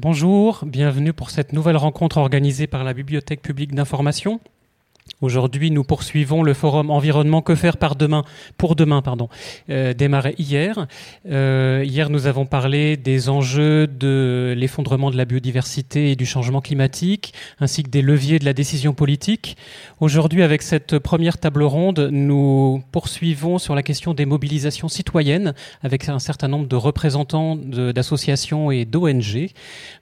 Bonjour, bienvenue pour cette nouvelle rencontre organisée par la Bibliothèque publique d'information. Aujourd'hui, nous poursuivons le forum environnement que faire par demain pour demain pardon euh, démarré hier. Euh, hier, nous avons parlé des enjeux de l'effondrement de la biodiversité et du changement climatique, ainsi que des leviers de la décision politique. Aujourd'hui, avec cette première table ronde, nous poursuivons sur la question des mobilisations citoyennes avec un certain nombre de représentants d'associations et d'ONG.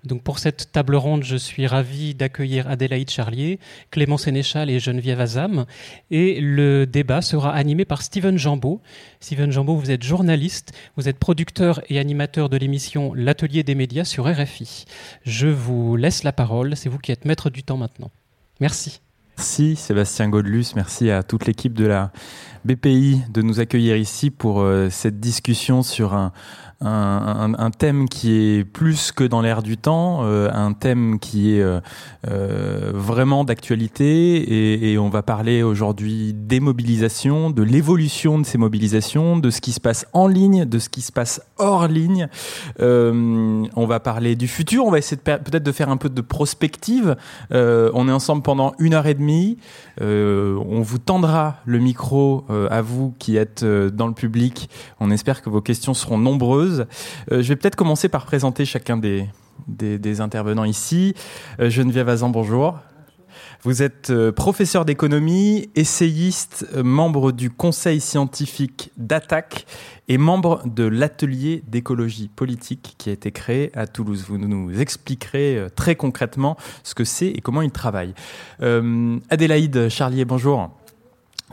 Donc, pour cette table ronde, je suis ravi d'accueillir Adélaïde Charlier, Clément Sénéchal et Geneviève Azam. Et le débat sera animé par Steven Jambeau. Steven Jambeau, vous êtes journaliste, vous êtes producteur et animateur de l'émission L'Atelier des médias sur RFI. Je vous laisse la parole, c'est vous qui êtes maître du temps maintenant. Merci. Merci Sébastien Godlus, merci à toute l'équipe de la BPI de nous accueillir ici pour euh, cette discussion sur un, un, thème qui est plus que dans l'air du temps, euh, un thème qui est euh, vraiment d'actualité et, et, on va parler aujourd'hui des mobilisations, de l'évolution de ces mobilisations, de ce qui se passe en ligne, de ce qui se passe hors ligne. On va parler du futur, on va essayer peut-être de faire un peu de prospective. on est ensemble pendant une heure et demie. on vous tendra le micro à vous qui êtes dans le public. On espère que vos questions seront nombreuses. Euh, je vais peut-être commencer par présenter chacun des, intervenants ici. Euh, Geneviève Azan, bonjour. Vous êtes euh, professeur d'économie, essayiste, membre du conseil scientifique d'ATTAC et membre de l'atelier d'écologie politique qui a été créé à Toulouse. Vous nous expliquerez très concrètement ce que c'est et comment il travaille. Adélaïde Charlier, bonjour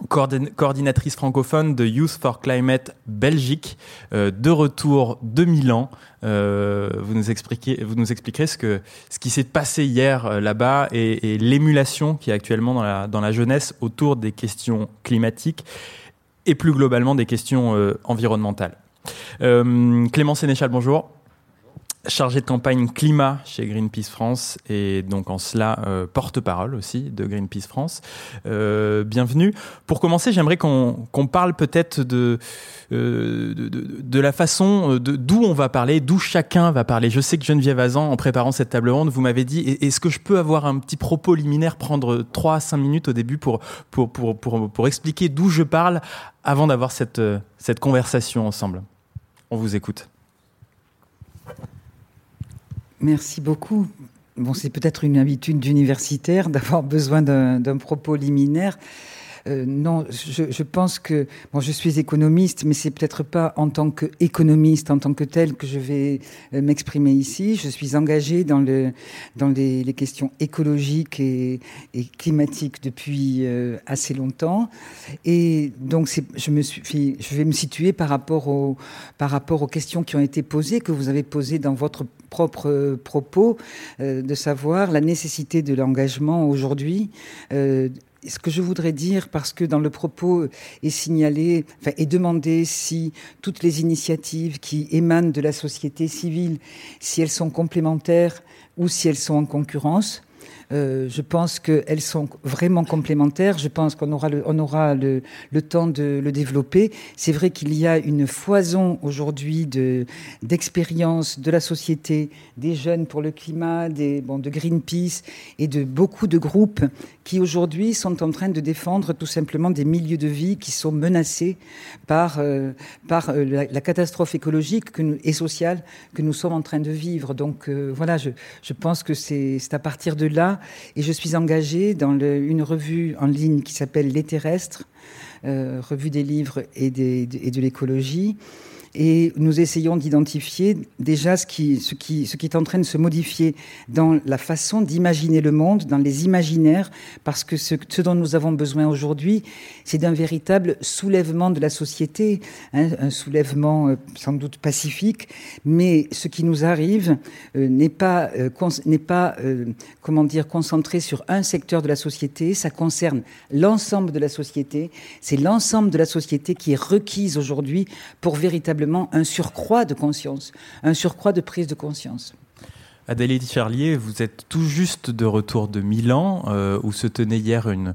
coordinatrice francophone de Youth for Climate Belgique, euh, de retour de Milan. Euh, vous, nous expliquez, vous nous expliquerez ce, que, ce qui s'est passé hier euh, là-bas et, l'émulation qui est actuellement dans la, dans la jeunesse autour des questions climatiques et plus globalement des questions environnementales. Clément Sénéchal, bonjour chargé de campagne climat chez Greenpeace France et donc en cela euh, porte-parole aussi de Greenpeace France. Euh, bienvenue. Pour commencer, j'aimerais qu'on parle peut-être de, euh, de, de, la façon d'où on va parler, d'où chacun va parler. Je sais que Geneviève Azan, en préparant cette table ronde, vous m'avez dit est-ce que je peux avoir un petit propos liminaire, prendre 3 à 5 minutes au début pour, pour, pour, pour, pour expliquer d'où je parle avant d'avoir cette, cette conversation ensemble? On vous écoute. Merci beaucoup. Bon, c'est peut-être une habitude d'universitaire d'avoir besoin d'un propos liminaire. Euh, non, je, je, pense que bon, je suis économiste, mais c'est peut-être pas en tant qu'économiste en tant que tel que je vais euh, m'exprimer ici. Je suis engagée dans le dans les, les questions écologiques et, et climatiques depuis euh, assez longtemps, et donc je me suis, je vais me situer par rapport aux par rapport aux questions qui ont été posées que vous avez posées dans votre propre propos, euh, de savoir la nécessité de l'engagement aujourd'hui. Ce que je voudrais dire, parce que dans le propos est signalé, enfin, est demandé si toutes les initiatives qui émanent de la société civile, si elles sont complémentaires ou si elles sont en concurrence. Euh, je pense qu'elles sont vraiment complémentaires. Je pense qu'on aura, le, on aura le, le, temps de le développer. C'est vrai qu'il y a une foison aujourd'hui de, d'expériences de la société, des jeunes pour le climat, des, bon, de Greenpeace et de beaucoup de groupes qui aujourd'hui sont en train de défendre tout simplement des milieux de vie qui sont menacés par, euh, par euh, la, catastrophe écologique que nous, et sociale que nous sommes en train de vivre. Donc euh, voilà, je, je pense que c'est à partir de là et je suis engagée dans le, une revue en ligne qui s'appelle Les Terrestres, euh, revue des livres et, des, et de l'écologie et nous essayons d'identifier déjà ce qui, ce, qui, ce qui est en train de se modifier dans la façon d'imaginer le monde, dans les imaginaires, parce que ce, ce dont nous avons besoin aujourd'hui, c'est d'un véritable soulèvement de la société, hein, un soulèvement euh, sans doute pacifique, mais ce qui nous arrive euh, n'est pas, euh, pas comment dire, concentré sur un secteur de la société, ça concerne l'ensemble de la société, c'est l'ensemble de la société qui est requise aujourd'hui pour véritablement un surcroît de conscience, un surcroît de prise de conscience. Adélie Charlier, vous êtes tout juste de retour de Milan, euh, où se tenait hier une,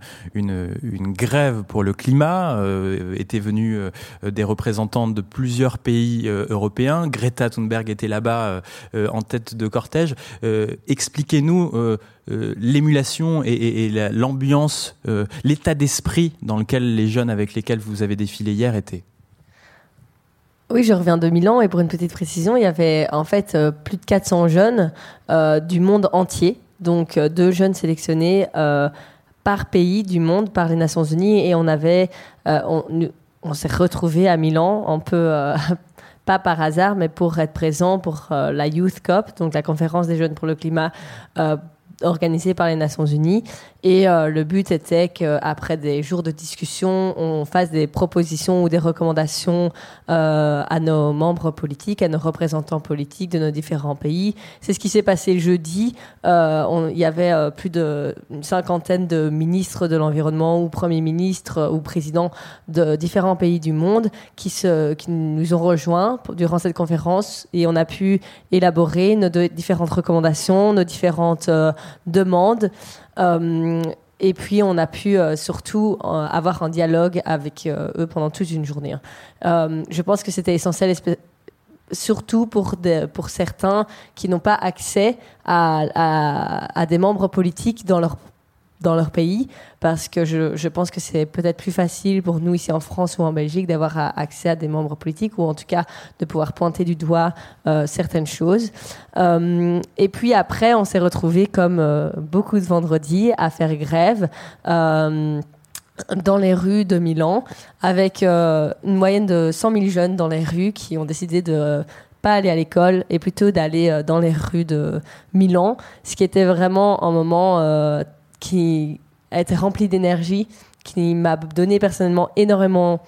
grève pour le climat. Euh, étaient venus euh, des représentants de plusieurs pays européens. Greta Thunberg était là-bas en tête de cortège. Expliquez-nous l'émulation et l'ambiance, l'état d'esprit dans lequel les jeunes avec lesquels vous avez défilé hier étaient. Oui, je reviens de Milan et pour une petite précision, il y avait en fait euh, plus de 400 jeunes euh, du monde entier, donc euh, deux jeunes sélectionnés par pays du monde, par les Nations Unies et on avait, on, s'est retrouvés à Milan un peu pas par hasard, mais pour être présent pour la Youth COP, donc la conférence des jeunes pour le climat organisée par les Nations Unies. Et euh, le but était qu'après des jours de discussion, on fasse des propositions ou des recommandations euh, à nos membres politiques, à nos représentants politiques de nos différents pays. C'est ce qui s'est passé jeudi. Euh, il y avait plus d'une cinquantaine de ministres de l'environnement ou premiers ministres ou présidents de différents pays du monde qui, nous ont rejoints durant cette conférence et on a pu élaborer nos différentes recommandations, nos différentes demandes. Euh, et puis on a pu euh, surtout euh, avoir un dialogue avec eux pendant toute une journée. Euh, je pense que c'était essentiel, surtout pour, pour certains qui n'ont pas accès à, à, des membres politiques dans leur dans leur pays parce que je, je pense que c'est peut-être plus facile pour nous ici en France ou en Belgique d'avoir accès à des membres politiques ou en tout cas de pouvoir pointer du doigt euh, certaines choses. Euh, et puis après, on s'est retrouvé comme euh, beaucoup de vendredis à faire grève. Euh, dans les rues de Milan, avec euh, une moyenne de 100 000 jeunes dans les rues qui ont décidé de pas aller à l'école et plutôt d'aller dans les rues de Milan, ce qui était vraiment un moment qui a été rempli d'énergie, qui m'a donné personnellement énormément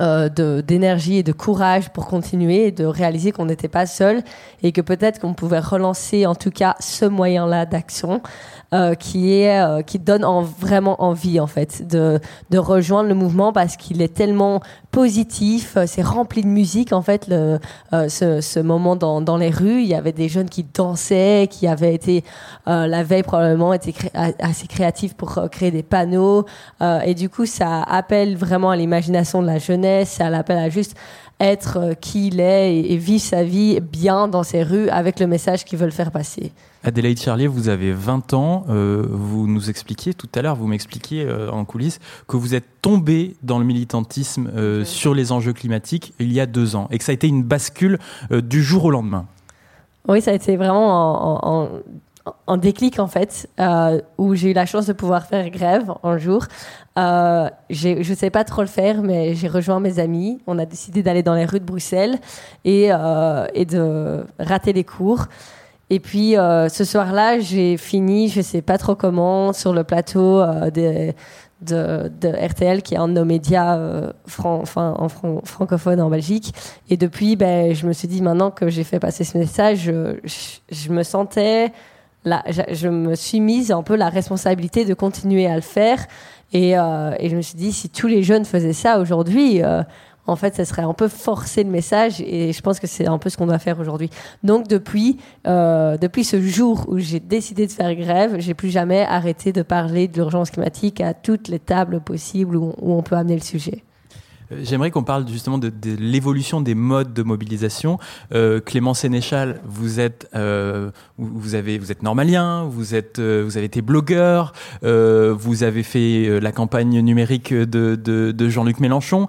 euh, d'énergie et de courage pour continuer et de réaliser qu'on n'était pas seul et que peut-être qu'on pouvait relancer en tout cas ce moyen-là d'action euh, qui est euh, qui donne en, vraiment envie en fait de, de rejoindre le mouvement parce qu'il est tellement positif, c'est rempli de musique en fait le, euh, ce, ce moment dans, dans les rues, il y avait des jeunes qui dansaient, qui avaient été euh, la veille probablement été assez créatifs pour euh, créer des panneaux. Et du coup ça appelle vraiment à l'imagination de la jeunesse, ça l'appelle à juste être euh, qui il est et, et, vivre sa vie bien dans ces rues avec le message qu'ils veulent faire passer. Adélaïde Charlier, vous avez 20 ans. Euh, vous nous expliquiez tout à l'heure, vous m'expliquiez euh, en coulisses que vous êtes tombé dans le militantisme euh, oui. sur les enjeux climatiques il y a deux ans et que ça a été une bascule du jour au lendemain. Oui, ça a été vraiment en, en, en déclic en fait, euh, où j'ai eu la chance de pouvoir faire grève un jour. Euh, je ne sais pas trop le faire, mais j'ai rejoint mes amis. On a décidé d'aller dans les rues de Bruxelles et, euh, de rater les cours. Et puis ce soir-là, j'ai fini, je sais pas trop comment, sur le plateau de, RTL, qui est un de nos médias euh, en fran francophone en Belgique. Et depuis, ben, je me suis dit maintenant que j'ai fait passer ce message, je me sentais, je, me suis mise un peu la responsabilité de continuer à le faire. Et, euh, et je me suis dit, si tous les jeunes faisaient ça aujourd'hui, euh, en fait, ça serait un peu forcer le message et je pense que c'est un peu ce qu'on doit faire aujourd'hui. Donc, depuis, euh, depuis ce jour où j'ai décidé de faire grève, j'ai plus jamais arrêté de parler de l'urgence climatique à toutes les tables possibles où on peut amener le sujet. Euh, j'aimerais qu'on parle justement de, l'évolution des modes de mobilisation. Euh, Clément Sénéchal, vous êtes, euh, vous avez, vous êtes normalien, vous êtes, vous avez été blogueur, vous avez fait la campagne numérique de, Jean-Luc Mélenchon.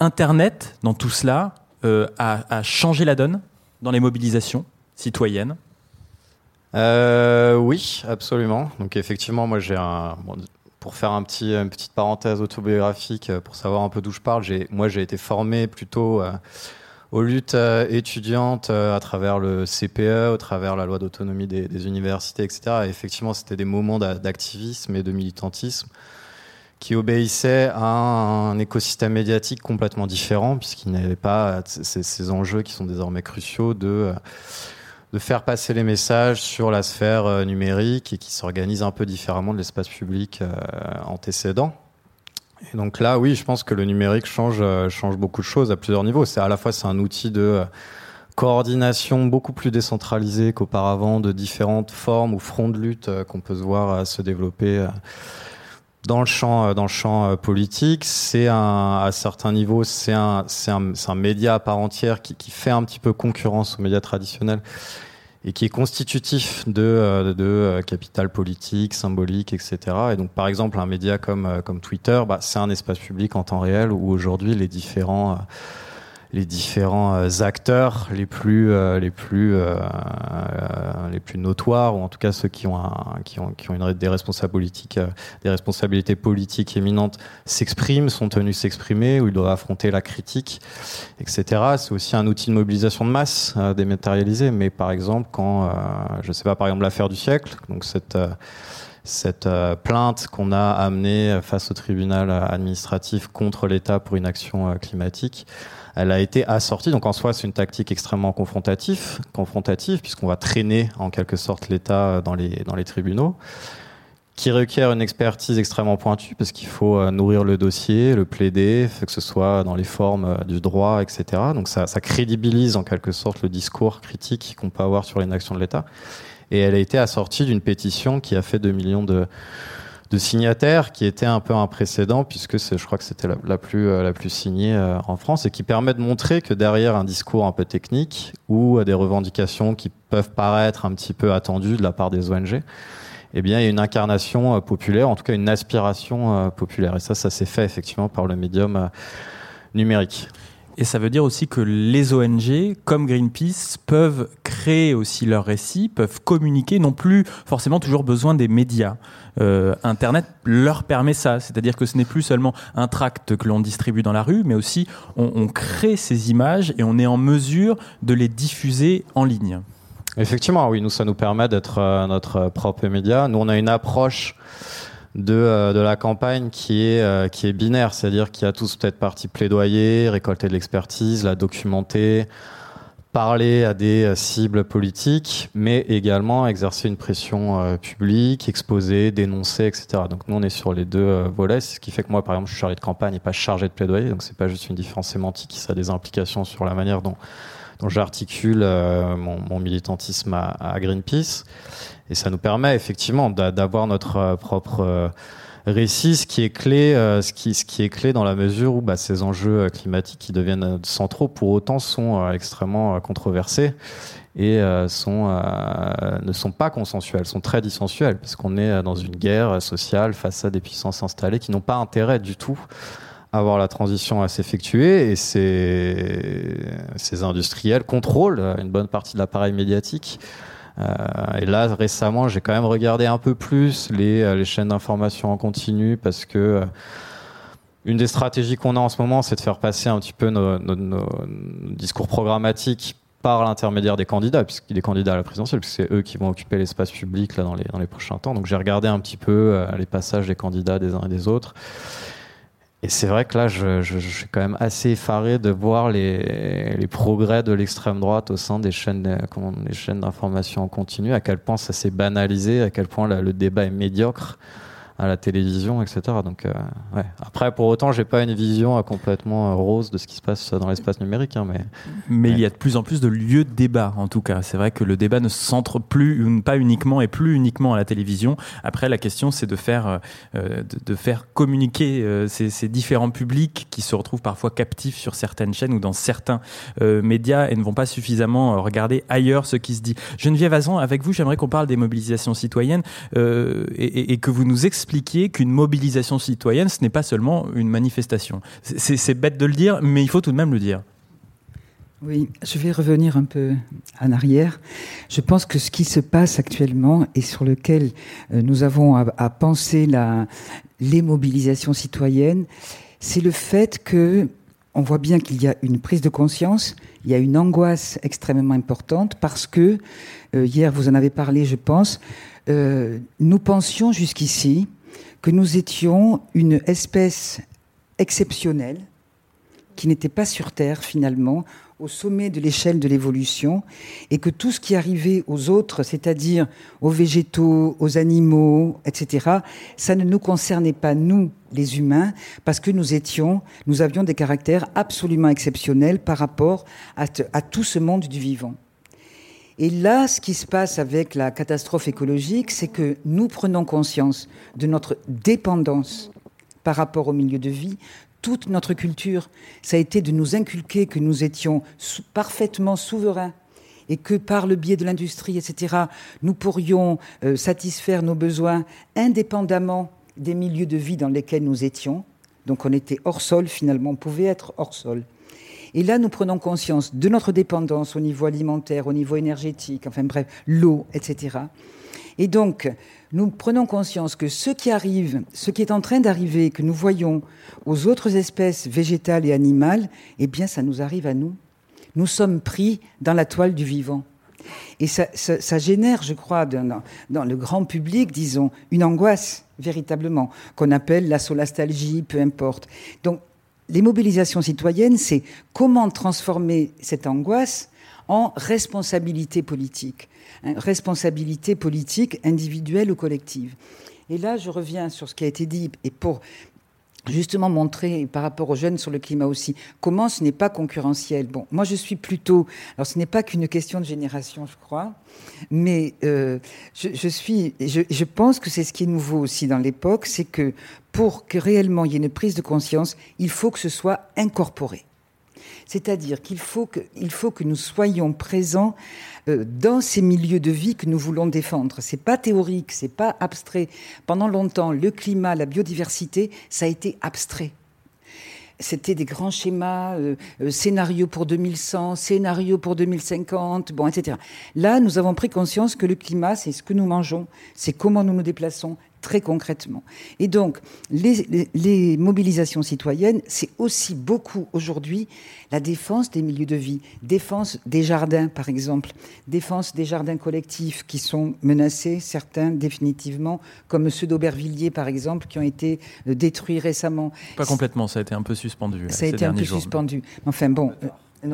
Internet, dans tout cela, a, changé la donne dans les mobilisations citoyennes? oui, absolument. Donc effectivement, moi j'ai un pour faire un petit, une petite parenthèse autobiographique, euh, pour savoir un peu d'où je parle, moi j'ai été formé plutôt euh, aux luttes euh, étudiantes à travers le CPE, au travers la loi d'autonomie des, des, universités, etc. Et effectivement, c'était des moments d'activisme et de militantisme qui obéissaient à un, écosystème médiatique complètement différent, puisqu'il n'y avait pas ces, ces, enjeux qui sont désormais cruciaux de... Euh, de faire passer les messages sur la sphère euh, numérique et qui s'organise un peu différemment de l'espace public euh, antécédent. Et donc là, oui, je pense que le numérique change, euh, change beaucoup de choses à plusieurs niveaux. C'est à la fois c'est un outil de coordination beaucoup plus décentralisée qu'auparavant de différentes formes ou fronts de lutte qu'on peut se voir se développer dans le champ dans le champ politique c'est un à certains niveaux c'est un c'est un, un média à part entière qui, qui fait un petit peu concurrence aux médias traditionnels et qui est constitutif de, euh, de euh, capital politique, symbolique, etc. Et donc, par exemple, un média comme, euh, comme Twitter, bah, c'est un espace public en temps réel où aujourd'hui les différents les différents euh, acteurs les plus euh, les plus euh, les plus notoires ou en tout cas ceux qui ont une, des responsabilités politiques des responsabilités politiques éminentes s'expriment sont tenus s'exprimer ou ils doivent affronter la critique etc c'est aussi un outil de mobilisation de masse dématérialisé. Mais par exemple quand je sais pas par exemple l'affaire du siècle donc cette cette plainte qu'on a amenée face au tribunal administratif contre l'État pour une action climatique elle a été assortie. Donc en soi, c'est une tactique extrêmement confrontative, puisqu'on va traîner en quelque sorte l'État dans les, dans les tribunaux, qui requiert une expertise extrêmement pointue, parce qu'il faut euh, nourrir le dossier, le plaider, que ce soit dans les formes euh, du droit, etc. Donc ça, ça crédibilise en quelque sorte le discours critique qu'on peut avoir sur l'inaction de l'État. Et elle a été assortie d'une pétition qui a fait 2 millions de de signataires qui était un peu un précédent puisque je crois que c'était la, plus euh, la plus signée euh, en France et qui permet de montrer que derrière un discours un peu technique ou des revendications qui peuvent paraître un petit peu attendues de la part des ONG, eh bien il y a une incarnation euh, populaire, en tout cas une aspiration populaire et ça ça s'est fait effectivement par le médium numérique. Et ça veut dire aussi que les ONG, comme Greenpeace, peuvent créer aussi leurs récits, peuvent communiquer, non plus forcément toujours besoin des médias. Euh, Internet leur permet ça, c'est-à-dire que ce n'est plus seulement un tract que l'on distribue dans la rue, mais aussi on, on crée ces images et on est en mesure de les diffuser en ligne. Effectivement, oui, nous, ça nous permet d'être euh, notre propre média. Nous, on a une approche de, euh, de la campagne qui est, euh, qui est binaire, c'est-à-dire qu'il y a tous peut-être partie plaidoyer, récolter de l'expertise, la documenter, parler à des euh, cibles politiques, mais également exercer une pression publique, exposer, dénoncer, etc. Donc nous on est sur les deux volets, ce qui fait que moi par exemple je suis chargé de campagne et pas chargé de plaidoyer, donc c'est pas juste une différence sémantique, ça a des implications sur la manière dont, j'articule mon, mon, militantisme à, Greenpeace. Et ça nous permet effectivement d'avoir notre euh, propre euh, récit, ce qui est clé, euh, ce qui, est clé dans la mesure où bah, ces enjeux climatiques qui deviennent centraux pour autant sont extrêmement controversés et ne sont pas consensuels, sont très dissensuels, parce qu'on est dans une guerre sociale face à des puissances installées qui n'ont pas intérêt du tout à voir la transition à s'effectuer et ces, ces industriels contrôlent une bonne partie de l'appareil médiatique. Euh, et là, récemment, j'ai quand même regardé un peu plus les, euh, les chaînes d'information en continu parce que euh, une des stratégies qu'on a en ce moment, c'est de faire passer un petit peu nos discours programmatiques par l'intermédiaire des candidats, puisqu'il est candidat à la présidentielle, puisque c'est eux qui vont occuper l'espace public là, dans, les, dans les prochains temps. Donc j'ai regardé un petit peu les passages des candidats des uns et des autres. Et c'est vrai que là, je, suis quand même assez effaré de voir les, progrès de l'extrême droite au sein des chaînes, comment, les chaînes d'information en continu, à quel point ça s'est banalisé, à quel point le débat est médiocre à la télévision, etc. Donc, euh, ouais. Après, pour autant, j'ai pas une vision euh, complètement euh, rose de ce qui se passe dans l'espace numérique, hein, mais mais ouais. il y a de plus en plus de lieux de débat. En tout cas, c'est vrai que le débat ne se centre plus, pas uniquement et plus uniquement à la télévision. Après, la question, c'est de faire de, de, faire communiquer ces, ces, différents publics qui se retrouvent parfois captifs sur certaines chaînes ou dans certains médias et ne vont pas suffisamment regarder ailleurs ce qui se dit. Geneviève Azan, avec vous, j'aimerais qu'on parle des mobilisations citoyennes et, et, et que vous nous expliquiez expliquer qu'une mobilisation citoyenne, ce n'est pas seulement une manifestation. C'est bête de le dire, mais il faut tout de même le dire. Oui, je vais revenir un peu en arrière. Je pense que ce qui se passe actuellement et sur lequel euh, nous avons à, penser la, les mobilisations citoyennes, c'est le fait que on voit bien qu'il y a une prise de conscience, il y a une angoisse extrêmement importante parce que euh, hier vous en avez parlé, je pense. Euh, nous pensions jusqu'ici que nous étions une espèce exceptionnelle qui n'était pas sur Terre finalement, au sommet de l'échelle de l'évolution et que tout ce qui arrivait aux autres, c'est-à-dire aux végétaux, aux animaux, etc., ça ne nous concernait pas, nous, les humains, parce que nous avions des caractères absolument exceptionnels par rapport à tout ce monde du vivant. Et là, ce qui se passe avec la catastrophe écologique, c'est que nous prenons conscience de notre dépendance par rapport au milieu de vie. Toute notre culture, ça a été de nous inculquer que nous étions parfaitement souverains et que par le biais de l'industrie, etc., nous pourrions euh, satisfaire nos besoins indépendamment des milieux de vie dans lesquels nous étions. Donc on était hors sol finalement, on pouvait être hors sol. Et là, nous prenons conscience de notre dépendance au niveau alimentaire, au niveau énergétique, enfin bref, l'eau, etc. Et donc, nous prenons conscience que ce qui arrive, ce qui est en train d'arriver, que nous voyons aux autres espèces végétales et animales, eh bien, ça nous arrive à nous. Nous sommes pris dans la toile du vivant. Et ça, génère, je crois, dans, dans, le grand public, disons, une angoisse, véritablement, qu'on appelle la solastalgie, peu importe. Donc, les mobilisations citoyennes, c'est comment transformer cette angoisse en responsabilité politique, hein, responsabilité politique individuelle ou collective. Et là, je reviens sur ce qui a été dit, et pour justement montrer par rapport aux jeunes sur le climat aussi comment ce n'est pas concurrentiel. Bon, moi je suis plutôt, alors ce n'est pas qu'une question de génération, je crois, mais euh, je, suis, je, je pense que c'est ce qui est nouveau aussi dans l'époque, c'est que pour que réellement il y ait une prise de conscience, il faut que ce soit incorporé. C'est-à-dire qu'il faut que, nous soyons présents euh, dans ces milieux de vie que nous voulons défendre. C'est pas théorique, c'est pas abstrait. Pendant longtemps, le climat, la biodiversité, ça a été abstrait c'était des grands schémas, euh, euh, scénarios pour 2100, scénarios pour 2050, bon, etc. Là, nous avons pris conscience que le climat, c'est ce que nous mangeons, c'est comment nous nous déplaçons, très concrètement. Et donc, les, mobilisations citoyennes, c'est aussi beaucoup aujourd'hui la défense des milieux de vie, défense des jardins, par exemple, défense des jardins collectifs qui sont menacés, certains définitivement, comme ceux d'Aubervilliers, par exemple, qui ont été euh, détruits récemment. Pas complètement, ça a été un peu suspendu. Ça a été un peu suspendu. Enfin bon.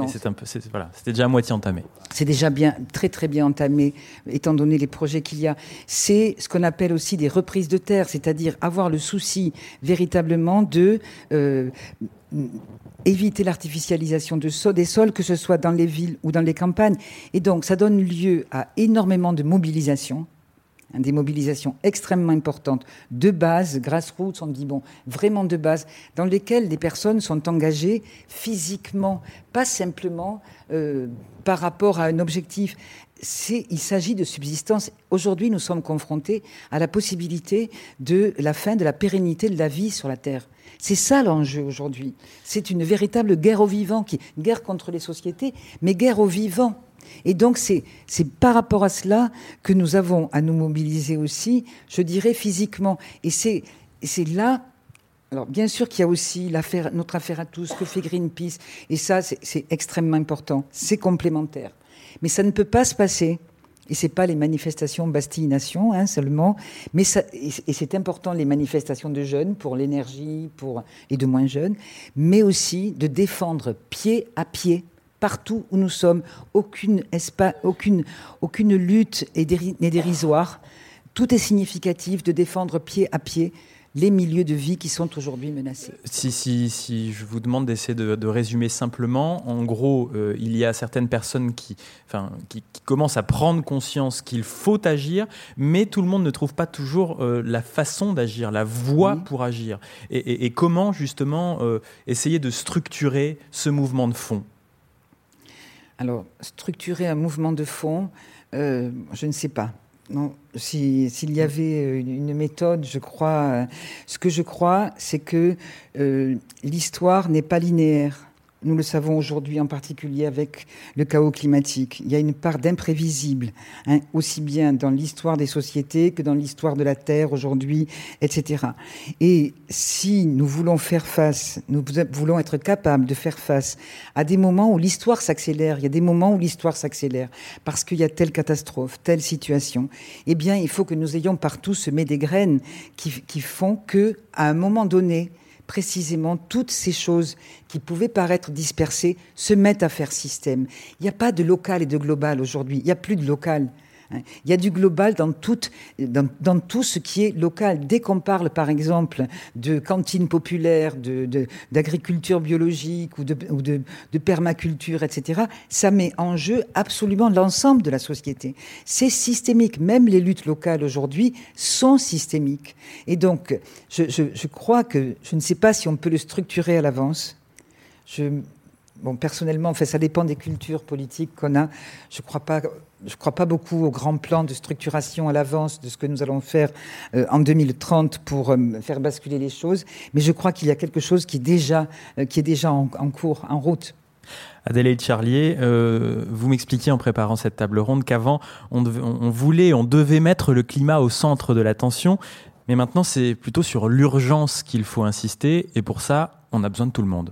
C'est un peu, voilà, c'était déjà à moitié entamé. C'est déjà bien, très très bien entamé, étant donné les projets qu'il y a. C'est ce qu'on appelle aussi des reprises de terre, c'est-à-dire avoir le souci véritablement de euh, éviter l'artificialisation de des sols, que ce soit dans les villes ou dans les campagnes. Et donc, ça donne lieu à énormément de mobilisation des mobilisations extrêmement importantes de base, grassroots, on dit bon, vraiment de base, dans lesquelles des personnes sont engagées physiquement, pas simplement euh, par rapport à un objectif. Il s'agit de subsistance. Aujourd'hui, nous sommes confrontés à la possibilité de la fin de la pérennité de la vie sur la Terre. C'est ça l'enjeu aujourd'hui. C'est une véritable guerre au vivant, qui, guerre contre les sociétés, mais guerre au vivant. Et donc, c'est par rapport à cela que nous avons à nous mobiliser aussi, je dirais, physiquement. Et c'est là alors, bien sûr qu'il y a aussi notre affaire à tous, que fait Greenpeace, et ça, c'est extrêmement important. C'est complémentaire. Mais ça ne peut pas se passer, et c'est pas les manifestations Bastille-Nation hein, seulement, mais ça, et c'est important les manifestations de jeunes pour l'énergie, et de moins jeunes, mais aussi de défendre pied à pied partout où nous sommes. Aucune, aucune, aucune lutte n'est dérisoire. Tout est significatif de défendre pied à pied les milieux de vie qui sont aujourd'hui menacés. Si, si, si je vous demande d'essayer de, résumer simplement, en gros, euh, il y a certaines personnes qui, enfin, qui, commencent à prendre conscience qu'il faut agir, mais tout le monde ne trouve pas toujours euh, la façon d'agir, la voie pour agir. Et, comment justement euh, essayer de structurer ce mouvement de fond? Alors, structurer un mouvement de fond, euh, je ne sais pas. Non, s'il y avait une, méthode, je crois, euh, ce que je crois, c'est que euh, l'histoire n'est pas linéaire. Nous le savons aujourd'hui en particulier avec le chaos climatique. Il y a une part d'imprévisible, hein, aussi bien dans l'histoire des sociétés que dans l'histoire de la Terre aujourd'hui, etc. Et si nous voulons faire face, nous voulons être capables de faire face à des moments où l'histoire s'accélère, il y a des moments où l'histoire s'accélère parce qu'il y a telle catastrophe, telle situation, eh bien, il faut que nous ayons partout semé des graines qui, qui font que, à un moment donné, précisément toutes ces choses qui pouvaient paraître dispersées se mettent à faire système. Il n'y a pas de local et de global aujourd'hui. Il n'y a plus de local. Hein. Il y a du global dans tout, ce qui est local. Dès qu'on parle, par exemple, de cantines populaires, d'agriculture biologique ou, de, permaculture, etc., ça met en jeu absolument l'ensemble de la société. C'est systémique. Même les luttes locales aujourd'hui sont systémiques. Et donc, je, crois que je ne sais pas si on peut le structurer à l'avance. Bon, personnellement, fait, ça dépend des cultures politiques qu'on a. Je ne crois, pas, je crois pas beaucoup au grand plan de structuration à l'avance de ce que nous allons faire euh, en 2030 pour euh, faire basculer les choses. Mais je crois qu'il y a quelque chose qui est déjà, euh, en, cours, en route. Adélaïde Charlier, vous m'expliquiez en préparant cette table ronde qu'avant, on, voulait, on devait mettre le climat au centre de l'attention, mais maintenant c'est plutôt sur l'urgence qu'il faut insister, et pour ça, on a besoin de tout le monde.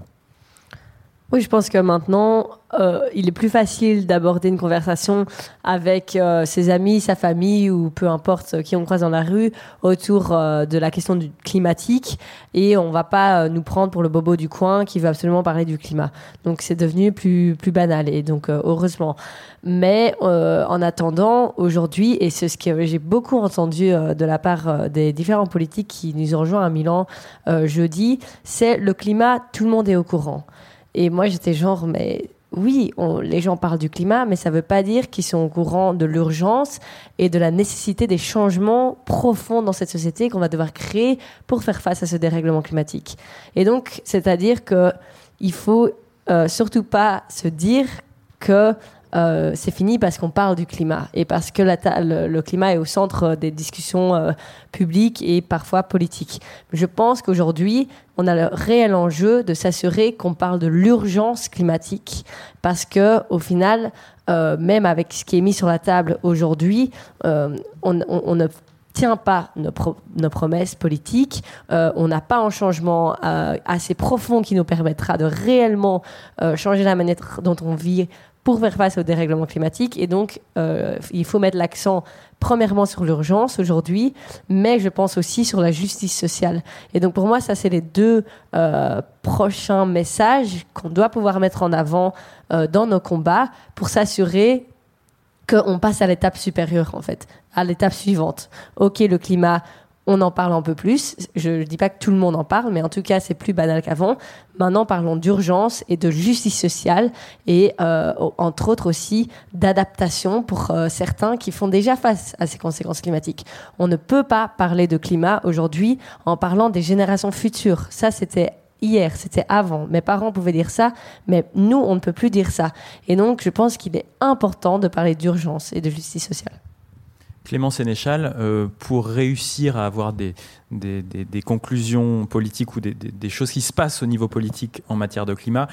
Oui, je pense que maintenant, euh, il est plus facile d'aborder une conversation avec euh, ses amis, sa famille ou peu importe qui on croise dans la rue autour euh, de la question du climatique et on va pas nous prendre pour le bobo du coin qui veut absolument parler du climat. Donc c'est devenu plus plus banal et donc heureusement. Mais en attendant, aujourd'hui et c'est ce que j'ai beaucoup entendu de la part des différents politiques qui nous ont rejoints à Milan jeudi, c'est le climat, tout le monde est au courant. Et moi, j'étais genre, mais oui, les gens parlent du climat, mais ça ne veut pas dire qu'ils sont au courant de l'urgence et de la nécessité des changements profonds dans cette société qu'on va devoir créer pour faire face à ce dérèglement climatique. Et donc, c'est-à-dire qu'il ne faut euh, surtout pas se dire que euh, c'est fini parce qu'on parle du climat et parce que le, climat est au centre des discussions euh, publiques et parfois politiques. Je pense qu'aujourd'hui, on a le réel enjeu de s'assurer qu'on parle de l'urgence climatique parce que au final, euh, même avec ce qui est mis sur la table aujourd'hui, on, ne tient pas nos promesses politiques, on n'a pas un changement assez profond qui nous permettra de réellement changer la manière dont on vit pour faire face au dérèglement climatique. Et donc, euh, il faut mettre l'accent premièrement sur l'urgence aujourd'hui, mais je pense aussi sur la justice sociale. Et donc, pour moi, ça, c'est les deux euh, prochains messages qu'on doit pouvoir mettre en avant euh, dans nos combats pour s'assurer qu'on passe à l'étape supérieure, en fait, à l'étape suivante. OK, le climat, on en parle un peu plus. Je ne dis pas que tout le monde en parle, mais en tout cas, c'est plus banal qu'avant. Maintenant, parlons d'urgence et de justice sociale et, euh, entre autres aussi, d'adaptation pour euh, certains qui font déjà face à ces conséquences climatiques. On ne peut pas parler de climat aujourd'hui en parlant des générations futures. Ça, c'était hier, c'était avant. Mes parents pouvaient dire ça, mais nous, on ne peut plus dire ça. Et donc, je pense qu'il est important de parler d'urgence et de justice sociale. Clément Sénéchal, euh, pour réussir à avoir des, conclusions politiques ou des, choses qui se passent au niveau politique en matière de climat,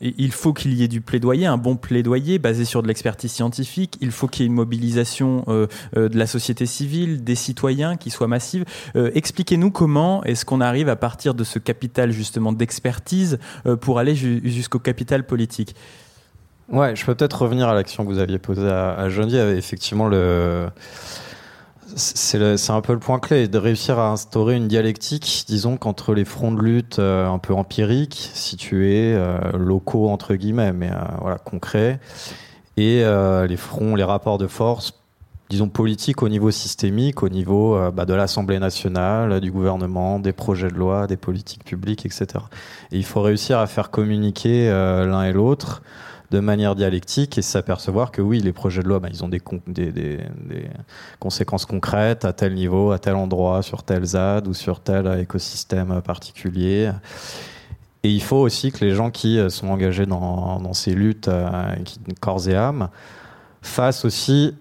il faut qu'il y ait du plaidoyer, un bon plaidoyer basé sur de l'expertise scientifique. Il faut qu'il y ait une mobilisation euh, euh, de la société civile, des citoyens qui soit massive. Expliquez-nous comment est-ce qu'on arrive à partir de ce capital justement d'expertise pour aller jusqu'au capital politique. Ouais, je peux peut-être revenir à l'action que vous aviez posée à, à Geneviève. Effectivement, le c'est un peu le point clé, de réussir à instaurer une dialectique, disons, qu'entre les fronts de lutte euh, un peu empiriques, situés, euh, locaux entre guillemets, mais euh, voilà, concrets, et les fronts, les rapports de force, disons, politiques au niveau systémique, au niveau bah, de l'Assemblée nationale, du gouvernement, des projets de loi, des politiques publiques, etc. Et il faut réussir à faire communiquer l'un et l'autre de manière dialectique et s'apercevoir que oui, les projets de loi, bah, ils ont des, conséquences concrètes à tel niveau, à tel endroit, sur tel ZAD ou sur tel écosystème particulier. Et il faut aussi que les gens qui euh, sont engagés dans, ces luttes, euh, corps et âme, fassent aussi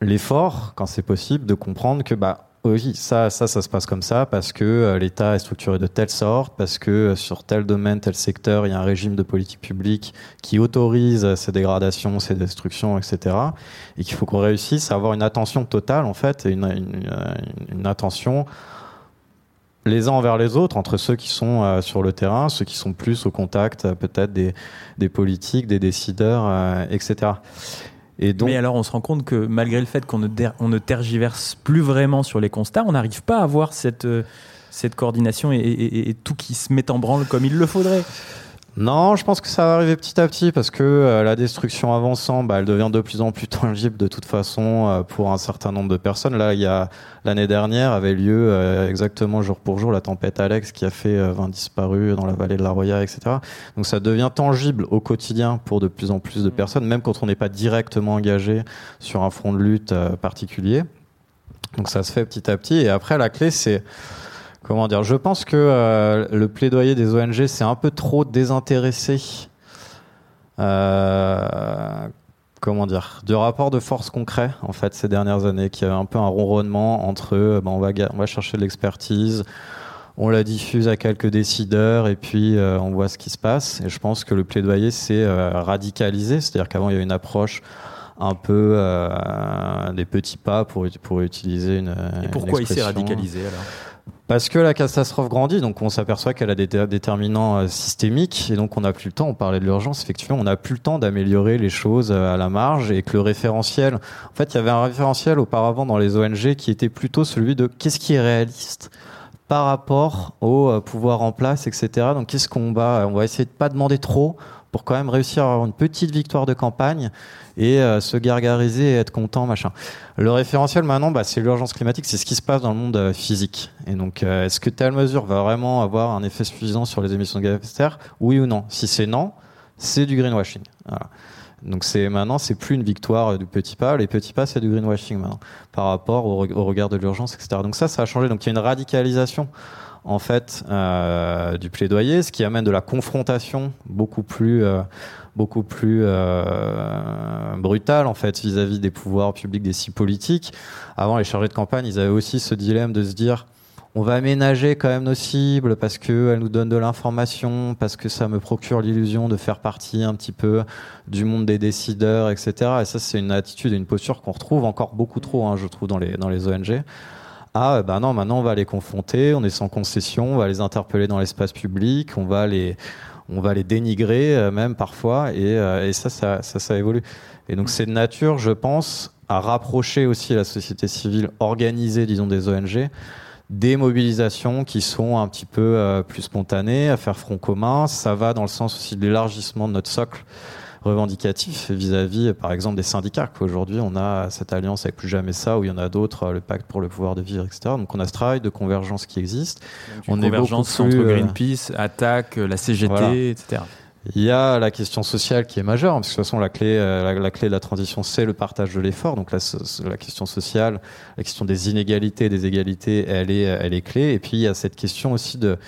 l'effort, quand c'est possible, de comprendre que bah, oui, ça, ça, ça se passe comme ça parce que euh, l'État est structuré de telle sorte, parce que euh, sur tel domaine, tel secteur, il y a un régime de politique publique qui autorise ces dégradations, ces destructions, etc. Et qu'il faut qu'on réussisse à avoir une attention totale, en fait, et une, attention les uns envers les autres, entre ceux qui sont euh, sur le terrain, ceux qui sont plus au contact peut-être des, politiques, des décideurs, etc. Mais alors, on se rend compte que malgré le fait qu'on ne, ne tergiverse plus vraiment sur les constats, on n'arrive pas à avoir cette, euh, cette coordination et, tout qui se met en branle comme il le faudrait non, je pense que ça va arriver petit à petit parce que euh, la destruction avançant, bah, elle devient de plus en plus tangible de toute façon euh, pour un certain nombre de personnes. Là, il y a l'année dernière avait lieu euh, exactement jour pour jour la tempête Alex qui a fait 20 disparus dans la vallée de la Roya, etc. Donc ça devient tangible au quotidien pour de plus en plus de mmh. personnes, même quand on n'est pas directement engagé sur un front de lutte particulier. Donc ça se fait petit à petit. Et après, la clé, c'est comment dire Je pense que euh, le plaidoyer des ONG c'est un peu trop désintéressé. Euh, comment dire de rapports de force concrets en fait ces dernières années qui a un peu un ronronnement entre euh, ben, on va on va chercher de l'expertise on la diffuse à quelques décideurs et puis on voit ce qui se passe et je pense que le plaidoyer c'est radicalisé c'est-à-dire qu'avant il y avait une approche un peu des petits pas pour, pour utiliser une. Et pourquoi il s'est radicalisé alors? Parce que la catastrophe grandit, donc on s'aperçoit qu'elle a des déterminants euh, systémiques, et donc on n'a plus le temps, on parlait de l'urgence, effectivement, on n'a plus le temps d'améliorer les choses euh, à la marge, et que le référentiel, en fait, il y avait un référentiel auparavant dans les ONG qui était plutôt celui de qu'est-ce qui est réaliste par rapport au euh, pouvoir en place, etc. Donc qu'est-ce qu'on va, on va essayer de pas demander trop, pour quand même réussir à avoir une petite victoire de campagne et euh, se gargariser et être content, machin. Le référentiel maintenant, bah, c'est l'urgence climatique, c'est ce qui se passe dans le monde euh, physique. Et donc, euh, est-ce que telle mesure va vraiment avoir un effet suffisant sur les émissions de gaz à effet de serre? Oui ou non? Si c'est non, c'est du greenwashing. Donc c'est maintenant, c'est plus une victoire du petit pas. Les petits pas, c'est du greenwashing maintenant, par rapport au, au regard de l'urgence, etc. Donc ça, ça a changé. Donc il y a une radicalisation en fait euh, du plaidoyer, ce qui amène de la confrontation beaucoup plus euh, beaucoup plus euh, brutale en fait vis-à-vis des pouvoirs publics, des six politiques. Avant, les chargés de campagne, ils avaient aussi ce dilemme de se dire on va aménager quand même nos cibles parce qu'elles nous donnent de l'information, parce que ça me procure l'illusion de faire partie un petit peu du monde des décideurs, etc. Et ça, c'est une attitude et une posture qu'on retrouve encore beaucoup trop, hein, je trouve, dans les, dans les ONG. Ah, ben non, maintenant on va les confronter, on est sans concession, on va les interpeller dans l'espace public, on va les, on va les dénigrer euh, même parfois, et, euh, et ça, ça, ça, ça, évolue. Et donc c'est de nature, je pense, à rapprocher aussi la société civile organisée, disons, des ONG, des mobilisations qui sont un petit peu euh, plus spontanées, à faire front commun. Ça va dans le sens aussi de l'élargissement de notre socle revendicatif vis-à-vis, par exemple, des syndicats. Qu'aujourd'hui, on a cette alliance avec Plus Jamais Ça, où il y en a d'autres, euh, le pacte pour le pouvoir de vivre, etc. Donc, on a ce travail de convergence qui existe. on convergence est entre euh, Greenpeace, Attaque, la CGT, etc. Il y a la question sociale qui est majeure, parce que de toute façon, la clé, euh, la, clé de la transition, c'est le partage de l'effort. Donc la, la, question sociale, la question des inégalités, des égalités, elle est, elle est clé. Et puis il y a cette question aussi de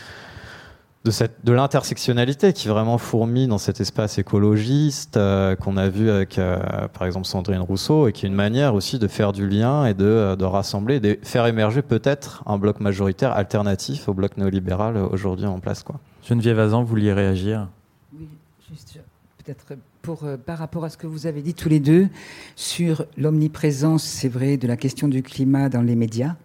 de, cette, de l'intersectionnalité qui vraiment fourmille dans cet espace écologiste euh, qu'on a vu avec, euh, par exemple, Sandrine Rousseau, et qui est une manière aussi de faire du lien et de, euh, de rassembler, de faire émerger peut-être un bloc majoritaire alternatif au bloc néolibéral aujourd'hui en place. Quoi. Geneviève Azan, vous vouliez réagir? Oui, juste peut-être pour, par rapport à ce que vous avez dit tous les deux sur l'omniprésence, c'est vrai, de la question du climat dans les médias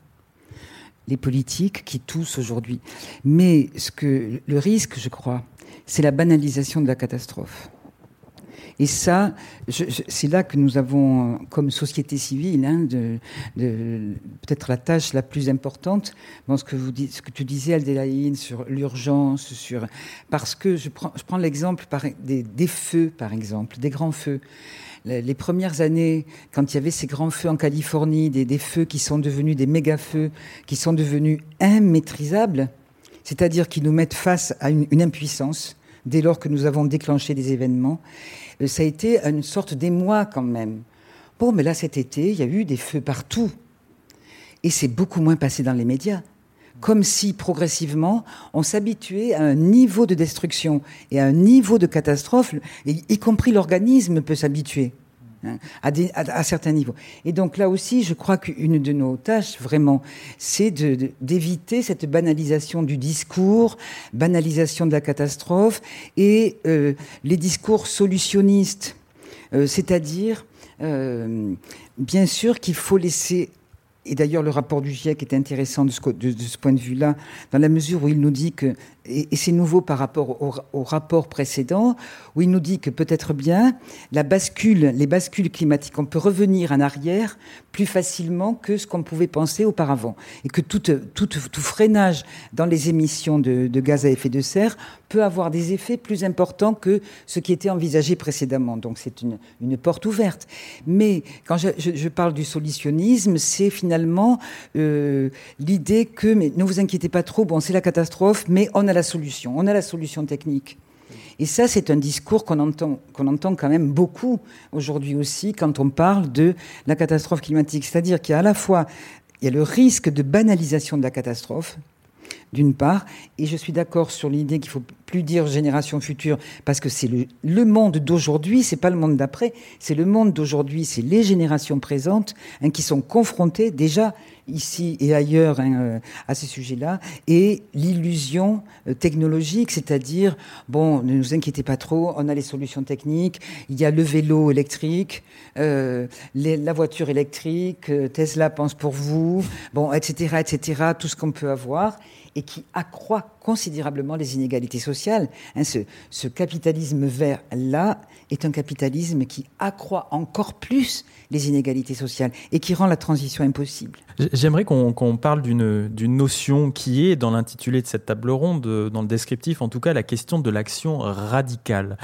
les politiques qui toussent aujourd'hui. Mais ce que, le risque, je crois, c'est la banalisation de la catastrophe. Et ça, c'est là que nous avons, comme société civile, hein, peut-être la tâche la plus importante. Bon, ce, que vous, ce que tu disais, Aldélaïne, sur l'urgence, sur parce que je prends, je prends l'exemple des feux, par exemple, des grands feux les premières années, quand il y avait ces grands feux en Californie, des, feux qui sont devenus des méga-feux, qui sont devenus immaîtrisables, c'est-à-dire qui nous mettent face à une, impuissance dès lors que nous avons déclenché des événements, euh, ça a été une sorte d'émoi quand même. Bon, mais là, cet été, il y a eu des feux partout. Et c'est beaucoup moins passé dans les médias comme si progressivement on s'habituait à un niveau de destruction et à un niveau de catastrophe, y compris l'organisme peut s'habituer. Hein, à, certains niveaux. Et donc là aussi, je crois qu'une de nos tâches, vraiment, c'est d'éviter cette banalisation du discours, banalisation de la catastrophe et euh, les discours solutionnistes. Euh, c'est-à-dire, euh, bien sûr qu'il faut laisser et d'ailleurs, le rapport du GIEC est intéressant de ce, point de vue-là, dans la mesure où il nous dit que, et, c'est nouveau par rapport au, rapport précédent, où il nous dit que peut-être bien la bascule, les bascules climatiques, on peut revenir en arrière plus facilement que ce qu'on pouvait penser auparavant, et que tout, freinage dans les émissions de, gaz à effet de serre peut avoir des effets plus importants que ce qui était envisagé précédemment. Donc c'est une, porte ouverte. Mais quand je, je parle du solutionnisme, c'est finalement euh, l'idée que, mais ne vous inquiétez pas trop, bon, c'est la catastrophe, mais on a solution, on a la solution technique. Et ça, c'est un discours qu'on entend, entend quand même beaucoup aujourd'hui aussi quand on parle de la catastrophe climatique. C'est-à-dire qu'il y a à la fois il le risque de banalisation de la catastrophe, d'une part, et je suis d'accord sur l'idée qu'il faut plus dire génération future parce que c'est le, monde d'aujourd'hui, c'est pas le monde d'après, c'est le monde d'aujourd'hui, c'est les générations présentes hein, qui sont confrontées déjà ici et ailleurs hein, euh, à ces sujets-là, et l'illusion euh, technologique, c'est-à-dire, bon, ne nous inquiétez pas trop, on a les solutions techniques, il y a le vélo électrique, euh, la voiture électrique, Tesla pense pour vous, bon, etc., etc., tout ce qu'on peut avoir et qui accroît considérablement les inégalités sociales. Hein, ce, capitalisme vert-là est un capitalisme qui accroît encore plus les inégalités sociales et qui rend la transition impossible. J'aimerais qu'on parle d'une notion qui est dans l'intitulé de cette table ronde, dans le descriptif en tout cas, la question de l'action radicale.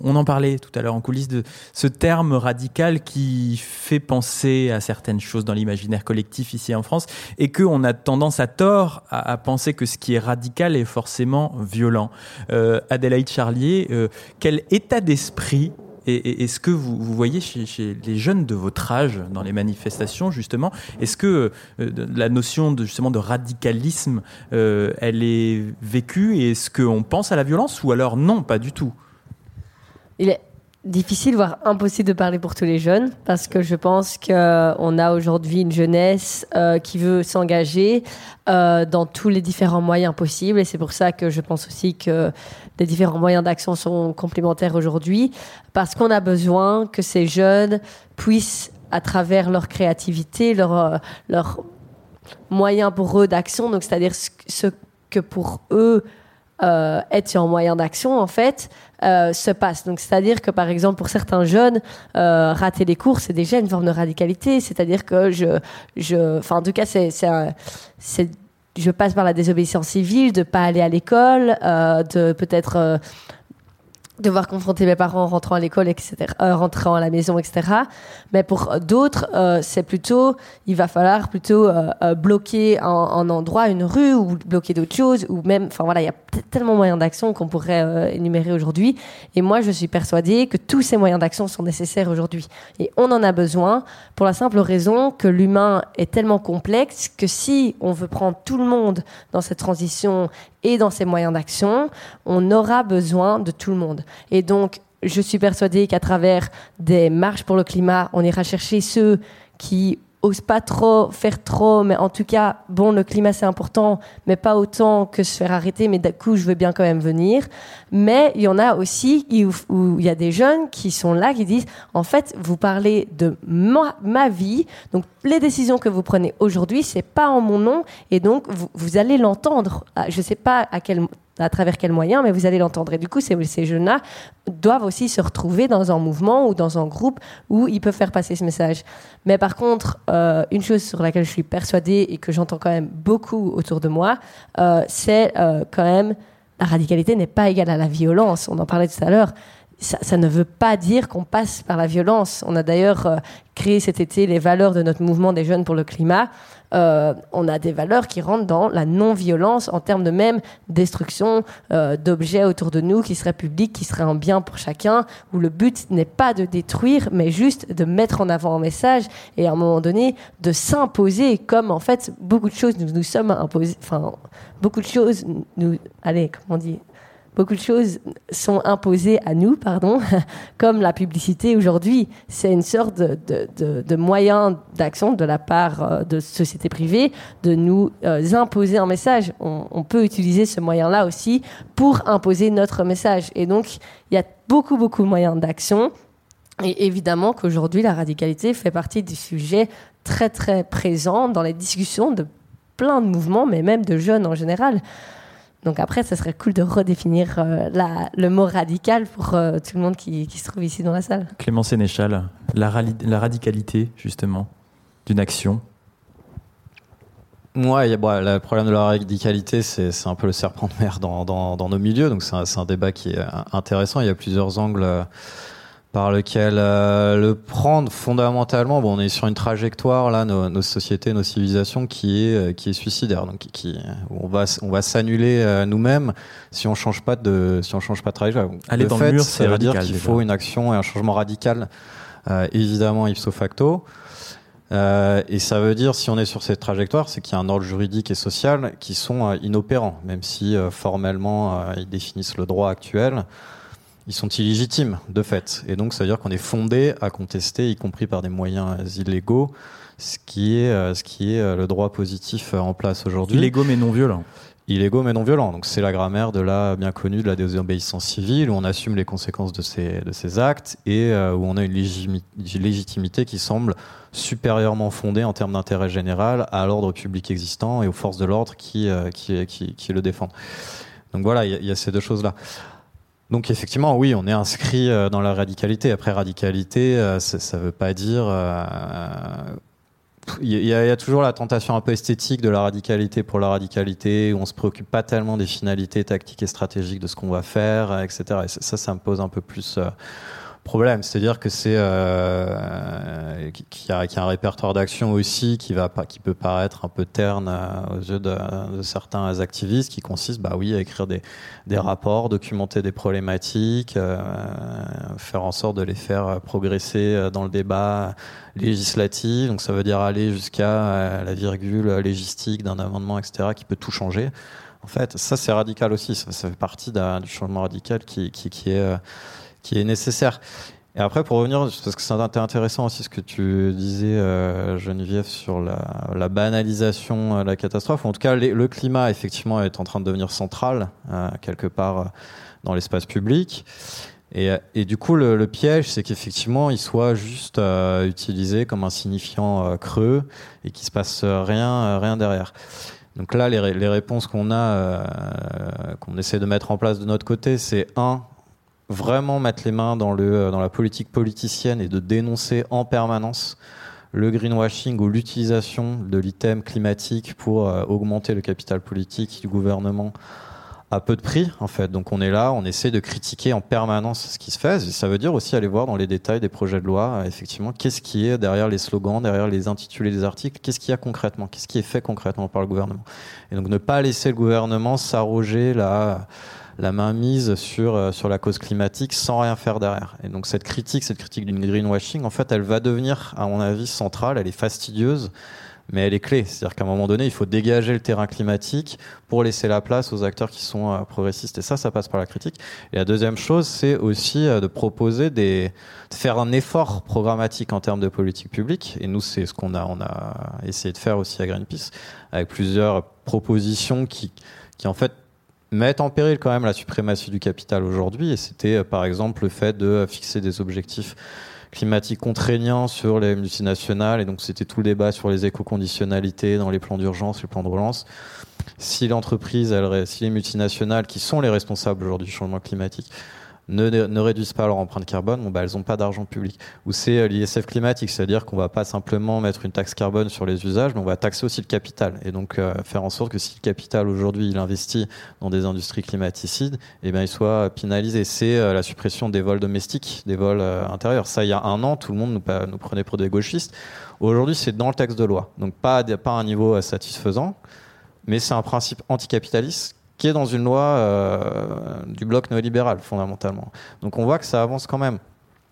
On en parlait tout à l'heure en coulisses de ce terme radical qui fait penser à certaines choses dans l'imaginaire collectif ici en France et qu'on a tendance à tort à, penser que ce qui est radical est forcément violent. Euh, Adélaïde Charlier, euh, quel état d'esprit est-ce que vous, voyez chez, les jeunes de votre âge dans les manifestations justement Est-ce que euh, la notion de, justement de radicalisme, elle est vécue et est-ce qu'on pense à la violence ou alors non, pas du tout? Difficile, voire impossible de parler pour tous les jeunes, parce que je pense qu'on a aujourd'hui une jeunesse euh, qui veut s'engager euh, dans tous les différents moyens possibles, et c'est pour ça que je pense aussi que les différents moyens d'action sont complémentaires aujourd'hui, parce qu'on a besoin que ces jeunes puissent, à travers leur créativité, leur, euh, leur moyen pour eux d'action, donc c'est-à-dire ce que pour eux euh, être un moyen d'action en fait euh, se passe. Donc c'est-à-dire que par exemple pour certains jeunes, euh, rater les cours c'est déjà une forme de radicalité. C'est-à-dire que je, je, enfin en tout cas c'est, c'est, je passe par la désobéissance civile, de pas aller à l'école, euh, de peut-être devoir confronter mes parents en rentrant à l'école, etc., euh, rentrant à la maison, etc. Mais pour d'autres, euh, c'est plutôt, il va falloir plutôt euh, euh bloquer un, un, endroit, une rue, ou bloquer d'autres choses, ou même, enfin voilà, il y a tellement de moyens d'action qu'on pourrait euh, énumérer aujourd'hui. Et moi, je suis persuadée que tous ces moyens d'action sont nécessaires aujourd'hui. Et on en a besoin pour la simple raison que l'humain est tellement complexe que si on veut prendre tout le monde dans cette transition et dans ces moyens d'action, on aura besoin de tout le monde. Et donc, je suis persuadée qu'à travers des marches pour le climat, on ira chercher ceux qui ose pas trop faire trop, mais en tout cas, bon, le climat c'est important, mais pas autant que se faire arrêter, mais d'un coup, je veux bien quand même venir. Mais il y en a aussi où, il y a des jeunes qui sont là, qui disent, en fait, vous parlez de ma, vie, donc les décisions que vous prenez aujourd'hui, c'est pas en mon nom, et donc vous, allez l'entendre. Ah, je sais pas à quel à travers quels moyens, mais vous allez l'entendre. Et du coup, ces, ces jeunes-là doivent aussi se retrouver dans un mouvement ou dans un groupe où ils peuvent faire passer ce message. Mais par contre, euh, une chose sur laquelle je suis persuadée et que j'entends quand même beaucoup autour de moi, euh, c'est euh, quand même la radicalité n'est pas égale à la violence. On en parlait tout à l'heure. Ça, ça, ne veut pas dire qu'on passe par la violence. On a d'ailleurs euh, créé cet été les valeurs de notre mouvement des jeunes pour le climat. Euh, on a des valeurs qui rentrent dans la non-violence en termes de même destruction euh, d'objets autour de nous qui seraient publics, qui seraient un bien pour chacun, où le but n'est pas de détruire, mais juste de mettre en avant un message et à un moment donné de s'imposer comme en fait beaucoup de choses nous nous sommes imposés, enfin beaucoup de choses nous, allez, comment on dit, beaucoup de choses sont imposées à nous, pardon, comme la publicité aujourd'hui. C'est une sorte de, moyen d'action de la part euh, de sociétés privées de nous euh, imposer un message. On, on peut utiliser ce moyen-là aussi pour imposer notre message. Et donc, il y a beaucoup, beaucoup de moyens d'action. Et évidemment qu'aujourd'hui, la radicalité fait partie du sujet très très présent dans les discussions de plein de mouvements, mais même de jeunes en général. Donc après, ça serait cool de redéfinir euh, la, le mot radical pour euh, tout le monde qui, qui, se trouve ici dans la salle. Clément Sénéchal, la, la radicalité justement d'une action Ouais, bon, le problème de la radicalité, c'est un peu le serpent de mer dans, dans, dans nos milieux. Donc c'est un, un, débat qui est intéressant. Il y a plusieurs angles par lequel euh, le prendre fondamentalement. Bon, on est sur une trajectoire là, nos, nos sociétés, nos civilisations, qui est euh, qui est suicidaire. Donc, qui, on va on va s'annuler euh, nous-mêmes si on change pas de si on change pas de trajectoire. Aller le dans fait, le mur, ça veut dire qu'il faut une action et un changement radical, évidemment ipso facto. et ça veut dire, si on est sur cette trajectoire, c'est qu'il y a un ordre juridique et social qui sont inopérants, même si formellement ils définissent le droit actuel ils sont illégitimes de fait. Et donc ça veut dire qu'on est fondé à contester, y compris par des moyens illégaux, ce qui est, euh, ce qui est euh, le droit positif euh, en place aujourd'hui. Illégaux mais non violents. Illégaux mais non violents. Donc c'est la grammaire de la bien connue de la désobéissance civile où on assume les conséquences de ces, de ces actes et où on a une légitimité qui semble supérieurement fondée en termes d'intérêt général à l'ordre public existant et aux forces de l'ordre qui, qui, qui, qui, le défendent. Donc voilà, il y, y, a ces deux choses-là. Donc effectivement, oui, on est inscrit euh, dans la radicalité. Après, radicalité, euh, ça ne veut pas dire... Il y, a, y, a toujours la tentation un peu esthétique de la radicalité pour la radicalité, où on se préoccupe pas tellement des finalités tactiques et stratégiques de ce qu'on va faire, etc. Et ça, ça me pose un peu plus problème. C'est-à-dire que c'est euh, qu'il y, a un répertoire d'action aussi qui va qui peut paraître un peu terne euh, aux yeux de, certains activistes, qui consiste, bah oui, à écrire des, des rapports, documenter des problématiques, euh, faire en sorte de les faire progresser dans le débat législatif. Donc ça veut dire aller jusqu'à euh, la virgule légistique d'un amendement, etc., qui peut tout changer. En fait, ça c'est radical aussi. Ça, ça fait partie du changement radical qui, qui, qui est qui est nécessaire. Et après, pour revenir, parce que c'est intéressant aussi ce que tu disais, euh, Geneviève, sur la, banalisation de euh, la catastrophe. En tout cas, le climat, effectivement, est en train de devenir central, euh, quelque part, dans l'espace public. Et, du coup, le, piège, c'est qu'effectivement, il soit juste utilisé comme un signifiant creux et qu'il se passe rien, rien derrière. Donc là, les, les réponses qu'on a, qu'on essaie de mettre en place de notre côté, c'est un, vraiment mettre les mains dans, le, euh, dans la politique politicienne et de dénoncer en permanence le greenwashing ou l'utilisation de l'item climatique pour euh, augmenter le capital politique du gouvernement à peu de prix en fait. Donc on est là, on essaie de critiquer en permanence ce qui se fait. ça veut dire aussi aller voir dans les détails des projets de loi, euh, effectivement, qu'est-ce qui est derrière les slogans, derrière les intitulés des articles, qu'est-ce qu'il y a concrètement, qu'est-ce qui est fait concrètement par le gouvernement. Et donc ne pas laisser le gouvernement s'arroger la la main mise sur, euh, sur la cause climatique sans rien faire derrière. Et donc cette critique, cette critique d'une greenwashing, en fait, elle va devenir, à mon avis, centrale, elle est fastidieuse, mais elle est clé. C'est-à-dire qu'à un moment donné, il faut dégager le terrain climatique pour laisser la place aux acteurs qui sont euh, progressistes. Et ça, ça passe par la critique. Et la deuxième chose, c'est aussi euh, de proposer des, de faire un effort programmatique en termes de politique publique. Et nous, c'est ce qu'on a, on a essayé de faire aussi à Greenpeace, avec plusieurs propositions qui, qui en fait mettent en péril quand même la suprématie du capital aujourd'hui. Et c'était euh, par exemple le fait de fixer des objectifs climatiques contraignants sur les multinationales. Et donc c'était tout le débat sur les éco-conditionnalités dans les plans d'urgence, les plans de relance. Si l'entreprise, si les multinationales qui sont les responsables aujourd'hui du changement climatique, ne, ne, réduisent pas leur empreinte carbone, bon, bah, elles n'ont pas d'argent public. Ou c'est euh, l'ISF climatique, c'est-à-dire qu'on va pas simplement mettre une taxe carbone sur les usages, mais on va taxer aussi le capital. Et donc euh, faire en sorte que si le capital aujourd'hui il investit dans des industries climaticides, eh bien il soit pénalisé. C'est euh, la suppression des vols domestiques, des vols intérieurs. Ça, il y a un an, tout le monde nous, nous prenait pour des gauchistes. Aujourd'hui, c'est dans le texte de loi, donc pas, pas un niveau satisfaisant, mais c'est un principe anticapitaliste qui est dans une loi euh, du bloc néolibéral, fondamentalement. Donc on voit que ça avance quand même.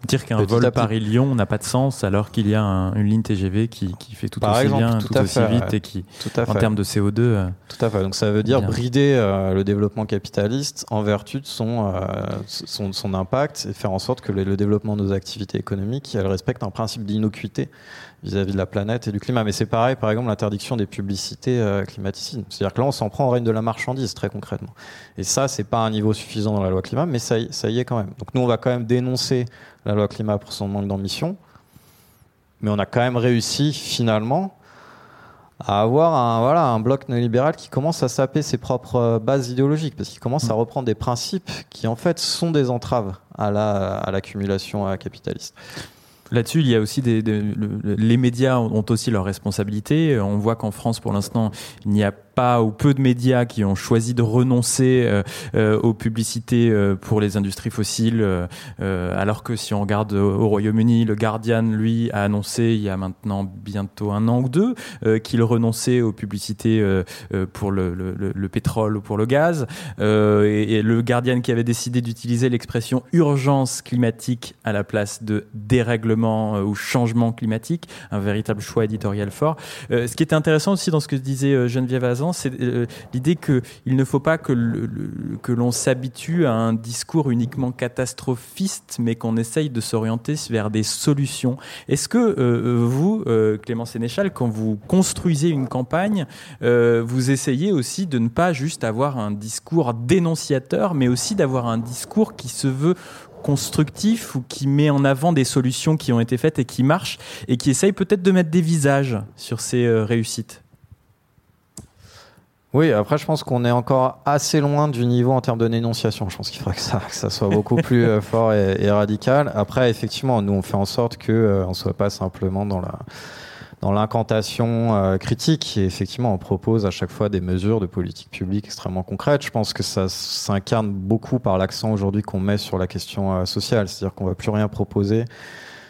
Dire qu'un vol Paris-Lyon n'a pas de sens alors qu'il y a une ligne TGV qui, qui fait tout aussi bien, tout, aussi vite et qui, en termes de CO2. Euh, tout à fait. Donc ça veut dire brider euh, le développement capitaliste en vertu de son, euh, son, son, impact et faire en sorte que le, le, développement de nos activités économiques elles respectent un principe d'innocuité vis-à-vis de la planète et du climat. Mais c'est pareil, par exemple, l'interdiction des publicités euh, climaticides. C'est-à-dire que là, on s'en prend au règne de la marchandise, très concrètement. Et ça, c'est pas un niveau suffisant dans la loi climat, mais ça y, ça y est quand même. Donc nous, on va quand même dénoncer la loi climat pour son manque d'ambition. mais on a quand même réussi finalement à avoir un, voilà, un bloc néolibéral qui commence à saper ses propres bases idéologiques, parce qu'il commence à mm. reprendre des principes qui en fait sont des entraves à l'accumulation la, capitaliste. Là-dessus, il y a aussi des, les médias ont aussi leurs responsabilités. On voit qu'en France, pour l'instant, il n'y a pas ou peu de médias qui ont choisi de renoncer euh, euh, aux publicités euh, pour les industries fossiles, alors que si on regarde au Royaume-Uni, le Guardian, lui, a annoncé il y a maintenant bientôt un an ou deux qu'il renonçait aux publicités pour le, le, le, pétrole ou pour le gaz. Et, et, le Guardian qui avait décidé d'utiliser l'expression urgence climatique à la place de dérèglement ou changement climatique, un véritable choix éditorial fort. ce qui était intéressant aussi dans ce que disait Geneviève Azan, c'est euh, l'idée qu'il ne faut pas que, l'on s'habitue à un discours uniquement catastrophiste, mais qu'on essaye de s'orienter vers des solutions. Est-ce que euh, vous, euh, Clément Sénéchal, quand vous construisez une campagne, vous essayez aussi de ne pas juste avoir un discours dénonciateur, mais aussi d'avoir un discours qui se veut constructif ou qui met en avant des solutions qui ont été faites et qui marchent et qui essaye peut-être de mettre des visages sur ces réussites? Oui, après, je pense qu'on est encore assez loin du niveau en termes de dénonciation. Je pense qu'il faudrait que ça, que ça soit beaucoup plus euh, fort et, radical. Après, effectivement, nous, on fait en sorte qu'on euh, ne soit pas simplement dans la dans l'incantation euh, critique. Et effectivement, on propose à chaque fois des mesures de politique publique extrêmement concrètes. Je pense que ça s'incarne beaucoup par l'accent aujourd'hui qu'on met sur la question sociale. C'est-à-dire qu'on ne va plus rien proposer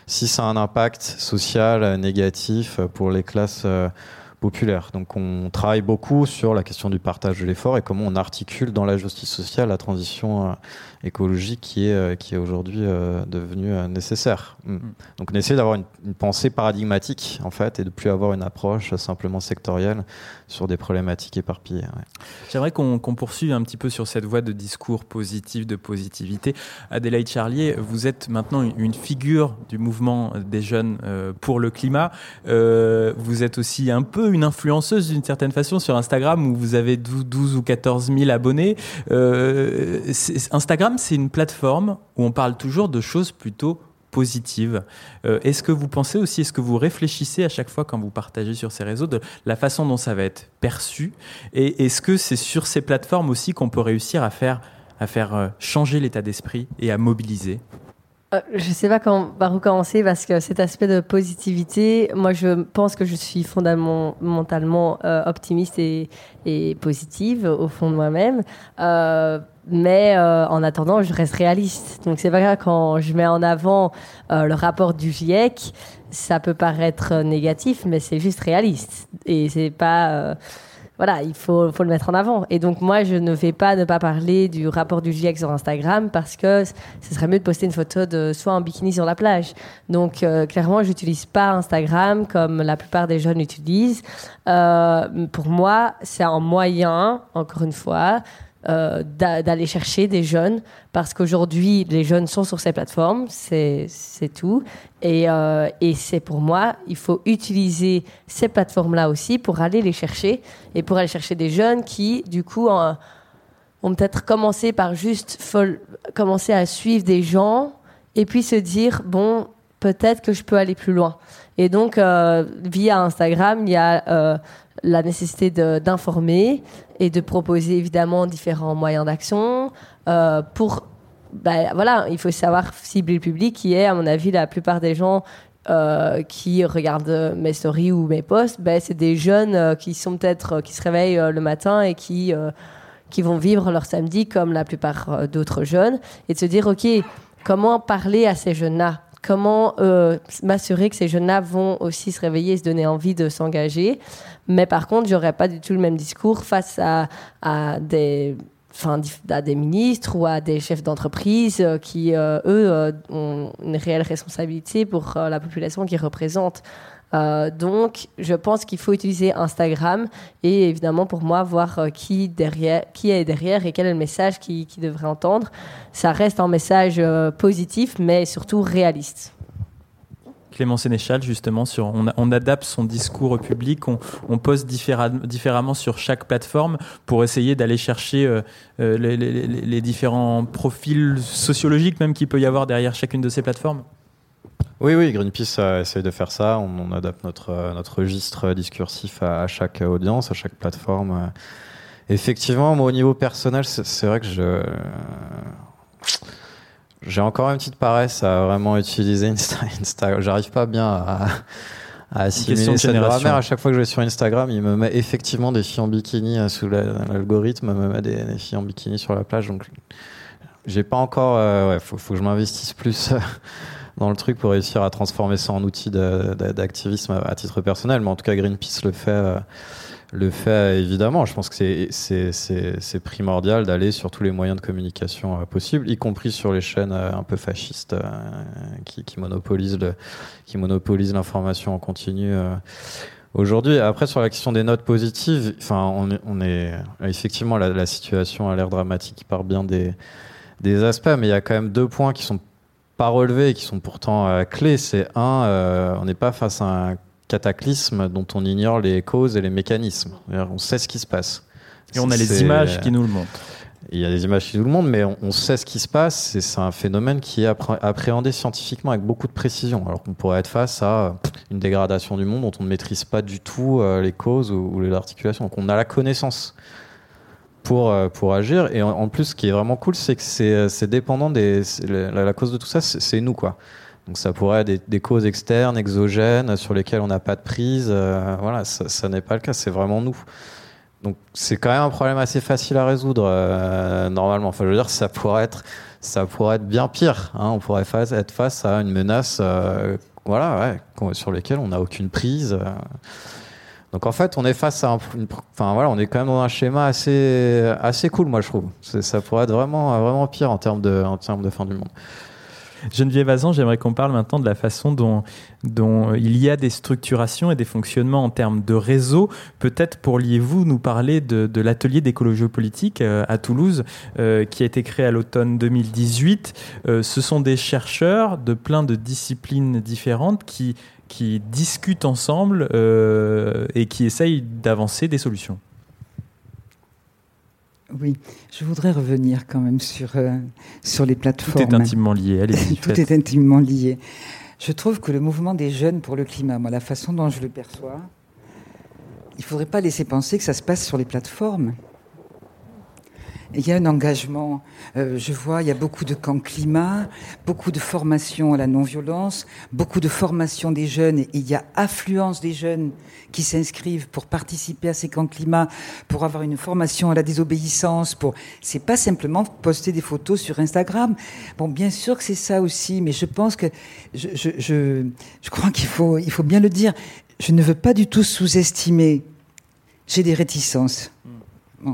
si ça a un impact social négatif pour les classes populaire. Donc on travaille beaucoup sur la question du partage de l'effort et comment on articule dans la justice sociale la transition euh, écologique qui est, euh, qui est aujourd'hui euh, devenue nécessaire. Mm. Mm. Donc on essaie d'avoir une, pensée paradigmatique en fait et de plus avoir une approche simplement sectorielle sur des problématiques éparpillées. J'aimerais qu'on poursuive un petit peu sur cette voie de discours positif, de positivité. Adélaïde Charlier, vous êtes maintenant une figure du mouvement des jeunes pour le climat. vous êtes aussi un peu une influenceuse d'une certaine façon sur Instagram où vous avez 12 ou 14 000 abonnés. Euh, C'est une plateforme où on parle toujours de choses plutôt positives. Euh, est-ce que vous pensez aussi, est-ce que vous réfléchissez à chaque fois quand vous partagez sur ces réseaux de la façon dont ça va être perçu? Et est-ce que c'est sur ces plateformes aussi qu'on peut réussir à faire, à faire euh, changer l'état d'esprit et à mobiliser? Euh, je ne sais pas quand, par où commencer parce que cet aspect de positivité, moi je pense que je suis fondamentalement optimiste et, positive au fond de moi-même. Mais en attendant, je reste réaliste. Donc c'est grave quand je mets en avant le rapport du GIEC, ça peut paraître négatif, mais c'est juste réaliste. Et c'est pas voilà, il faut, le mettre en avant. Et donc, moi, je ne vais pas ne pas parler du rapport du GIEC sur Instagram parce que ce serait mieux de poster une photo de soit en bikini sur la plage. Donc, euh, clairement, je n'utilise pas Instagram comme la plupart des jeunes l'utilisent. Euh, pour moi, c'est un moyen, encore une fois, euh, d'aller chercher des jeunes parce qu'aujourd'hui les jeunes sont sur ces plateformes, c'est tout. Et, euh, et c'est pour moi, il faut utiliser ces plateformes-là aussi pour aller les chercher et pour aller chercher des jeunes qui, du coup, ont peut-être commencé par juste commencer à suivre des gens et puis se dire bon, peut-être que je peux aller plus loin. Et donc, euh, via Instagram, il y a la nécessité d'informer et de proposer évidemment différents moyens d'action euh, pour bah, voilà il faut savoir cibler le public qui est à mon avis la plupart des gens euh, qui regardent mes stories ou mes posts bah, c'est des jeunes euh, qui sont peut-être qui se réveillent le matin et qui qui vont vivre leur samedi comme la plupart d'autres jeunes et de se dire ok comment parler à ces jeunes là comment m'assurer que ces jeunes-là vont aussi se réveiller et se donner envie de s'engager. Mais par contre, j'aurais pas du tout le même discours face à, des Enfin, à des ministres ou à des chefs d'entreprise euh, qui, euh, eux, euh, ont une réelle responsabilité pour la population qu'ils représentent. Donc, je pense qu'il faut utiliser Instagram et évidemment, pour moi, voir qui, derrière, qui est derrière et quel est le message qu'il qui devrait entendre. Ça reste un message positif, mais surtout réaliste. Clément Sénéchal, justement, sur, on, adapte son discours au public, on, on poste différemment sur chaque plateforme pour essayer d'aller chercher euh, euh, les, différents profils sociologiques même qu'il peut y avoir derrière chacune de ces plateformes Oui, oui, Greenpeace essaye de faire ça. On, adapte notre, notre registre discursif à, chaque audience, à chaque plateforme. Effectivement, moi, au niveau personnel, c'est vrai que je. J'ai encore une petite paresse à vraiment utiliser Instagram. J'arrive pas bien à, à assimiler cette grammaire. À chaque fois que je vais sur Instagram, il me met effectivement des filles en bikini euh, sous l'algorithme, me met des, filles en bikini sur la plage. Donc, j'ai pas encore. Euh, ouais, faut, faut, que je m'investisse plus dans le truc pour réussir à transformer ça en outil d'activisme à, titre personnel. Mais en tout cas, Greenpeace le fait. Euh, le fait évidemment. Je pense que c'est primordial d'aller sur tous les moyens de communication euh, possibles, y compris sur les chaînes euh, un peu fascistes qui, monopolisent l'information en continu. Aujourd'hui, après sur la question des notes positives, enfin, on on est effectivement la, situation a l'air dramatique par bien des aspects, mais il y a quand même deux points qui sont pas relevés et qui sont pourtant clés. C'est un, on n'est pas face à un cataclysme dont on ignore les causes et les mécanismes. On sait ce qui se passe. Et on a les images qui nous le montrent. Il y a des images qui nous le montrent, mais on, sait ce qui se passe. Et c'est un phénomène qui est appréhendé scientifiquement avec beaucoup de précision. Alors qu'on pourrait être face à une dégradation du monde dont on ne maîtrise pas du tout euh, les causes ou, les articulations. Donc on a la connaissance pour, euh, pour agir. Et en, plus, ce qui est vraiment cool, c'est que c'est dépendant des. La, cause de tout ça, c'est nous, quoi. Donc ça pourrait être des, causes externes, exogènes, sur lesquelles on n'a pas de prise. Euh, voilà, ça, n'est pas le cas, c'est vraiment nous. Donc c'est quand même un problème assez facile à résoudre euh, normalement. Enfin, je veux dire, ça pourrait être, ça pourrait être bien pire. Hein. On pourrait être face à une menace, euh, voilà, sur lesquelles on n'a aucune prise. Donc en fait, on est face à un, enfin voilà, on est quand même dans un schéma assez, assez cool, moi je trouve. Ça pourrait être vraiment, vraiment pire en termes de, en termes de fin du monde. Geneviève Azan, j'aimerais qu'on parle maintenant de la façon dont, dont il y a des structurations et des fonctionnements en termes de réseau. Peut-être pourriez-vous nous parler de, l'atelier d'écologie politique euh, à Toulouse euh, qui a été créé à l'automne 2018. Euh, ce sont des chercheurs de plein de disciplines différentes qui, qui discutent ensemble et qui essayent d'avancer des solutions. Oui, je voudrais revenir quand même sur, euh, sur les plateformes. Tout est intimement lié, allez Tout est intimement lié. Je trouve que le mouvement des jeunes pour le climat, moi, la façon dont je le perçois, il ne faudrait pas laisser penser que ça se passe sur les plateformes. Il y a un engagement. Euh, je vois, il y a beaucoup de camps climat, beaucoup de formation à la non-violence, beaucoup de formation des jeunes. Et il y a affluence des jeunes qui s'inscrivent pour participer à ces camps climat, pour avoir une formation à la désobéissance. Pour, c'est pas simplement poster des photos sur Instagram. Bon, bien sûr que c'est ça aussi, mais je pense que je, je, je crois qu'il faut, il faut bien le dire. Je ne veux pas du tout sous-estimer. J'ai des réticences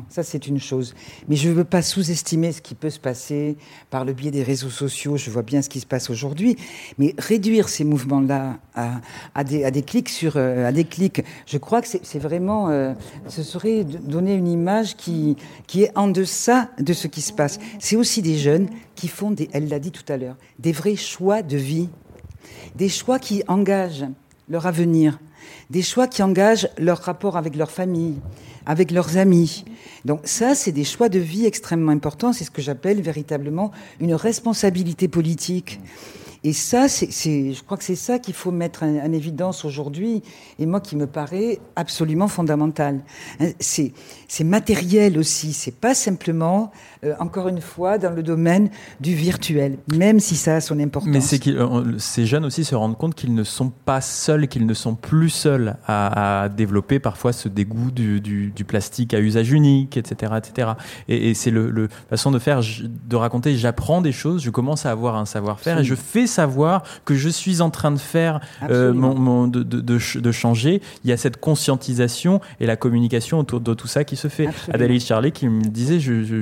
ça c'est une chose. Mais je ne veux pas sous-estimer ce qui peut se passer par le biais des réseaux sociaux. Je vois bien ce qui se passe aujourd'hui. Mais réduire ces mouvements-là à, des, clics sur, euh, à des clics, je crois que c'est vraiment, euh, ce serait donner une image qui, qui est en deçà de ce qui se passe. C'est aussi des jeunes qui font, des, elle l'a dit tout à l'heure, des vrais choix de vie. Des choix qui engagent leur avenir. Des choix qui engagent leur rapport avec leur famille, avec leurs amis. Donc ça, c'est des choix de vie extrêmement importants. C'est ce que j'appelle véritablement une responsabilité politique. Et ça, c'est, je crois que c'est ça qu'il faut mettre en, évidence aujourd'hui, et moi qui me paraît absolument fondamental. Hein, c'est, matériel aussi, c'est pas simplement, euh, encore une fois, dans le domaine du virtuel, même si ça a son importance. Mais c'est euh, ces jeunes aussi se rendent compte qu'ils ne sont pas seuls, qu'ils ne sont plus seuls à, développer parfois ce dégoût du, du, plastique à usage unique, etc., etc. Et, c'est le, le, façon de faire, de raconter. J'apprends des choses, je commence à avoir un savoir-faire et je fais savoir que je suis en train de faire, euh, mon, de, de, de, changer. Il y a cette conscientisation et la communication autour de tout ça qui se fait. Absolument. Charlet qui me disait, je, je,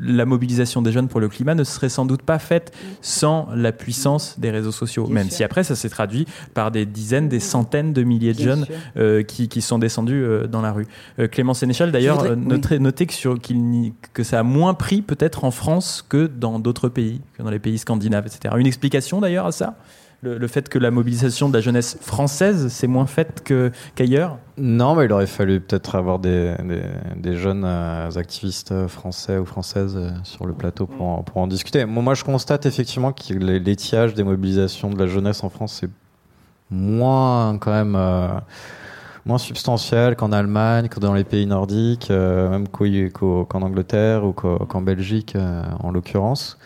la mobilisation des jeunes pour le climat ne serait sans doute pas faite sans la puissance des réseaux sociaux. même si après ça s'est traduit par des dizaines, des centaines de milliers de jeunes euh, qui, qui, sont descendus euh, dans la rue. Clément Sénéchal d'ailleurs notait, que, sur, qu'il, que ça a moins pris peut-être en France que dans d'autres pays, que dans les pays scandinaves, etc. Une explication d'ailleurs à ça? Le, fait que la mobilisation de la jeunesse française, c'est moins faite qu'ailleurs? Non, mais il aurait fallu peut-être avoir des, des, jeunes euh, activistes français ou françaises euh, sur le plateau pour en, pour en discuter. Moi, je constate effectivement que l'étiage des mobilisations de la jeunesse en France, c'est moins quand même... Euh, moins substantiel qu'en Allemagne, que dans les pays nordiques, même qu'en Angleterre ou qu'en Belgique en l'occurrence.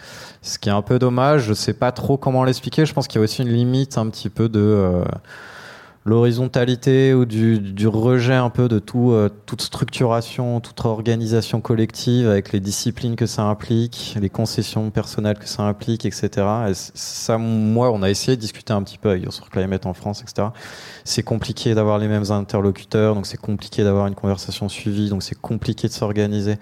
Ce qui est un peu dommage, je sais pas trop comment l'expliquer. Je pense qu'il y a aussi une limite un petit peu de euh, l'horizontalité ou du, du, rejet un peu de tout, euh, toute structuration, toute organisation collective avec les disciplines que ça implique, les concessions personnelles que ça implique, etc. Et ça, moi, on a essayé de discuter un petit peu avec sur Climate en France, etc. C'est compliqué d'avoir les mêmes interlocuteurs, donc c'est compliqué d'avoir une conversation suivie, donc c'est compliqué de s'organiser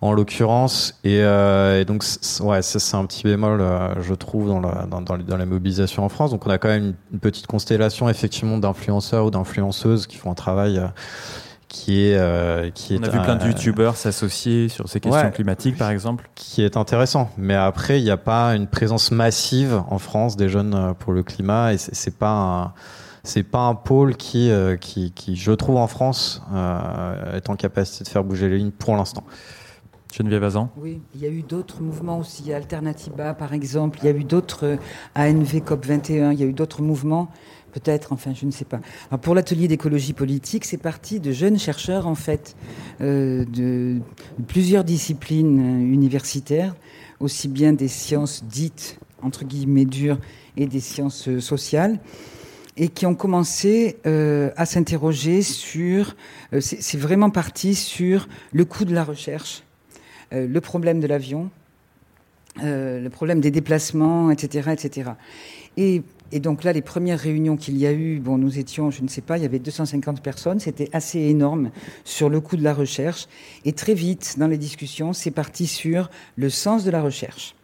en l'occurrence. Et, euh, et, donc, ouais, ça c'est un petit bémol, euh, je trouve, dans la, dans, dans, dans, la mobilisation en France. Donc, on a quand même une, petite constellation, effectivement, d'influenceurs ou d'influenceuses qui font un travail. Euh, qui est, euh, qui est on a vu plein de youtubeurs s'associer sur ces questions climatiques par exemple qui est intéressant mais après il n'y a pas une présence massive en France des jeunes pour le climat et c'est pas un c'est pas un pôle qui, qui, qui, je trouve en France, euh, est en capacité de faire bouger les lignes pour l'instant. Geneviève Azan Oui, il y a eu d'autres mouvements aussi. Alternativa, par exemple. Il y a eu d'autres euh, ANV COP21. Il y a eu d'autres mouvements, peut-être, enfin, je ne sais pas. Alors, pour l'atelier d'écologie politique, c'est parti de jeunes chercheurs, en fait, euh, de, plusieurs disciplines euh, universitaires, aussi bien des sciences dites, entre guillemets, dures, et des sciences sociales et qui ont commencé à s'interroger sur, c'est vraiment parti sur le coût de la recherche le problème de l'avion, euh, le problème des déplacements, etc. etc. Et, donc là, les premières réunions qu'il y a eu, bon, nous étions, je ne sais pas, il y avait 250 personnes, c'était assez énorme sur le coût de la recherche. Et très vite, dans les discussions, c'est parti sur le sens de la recherche.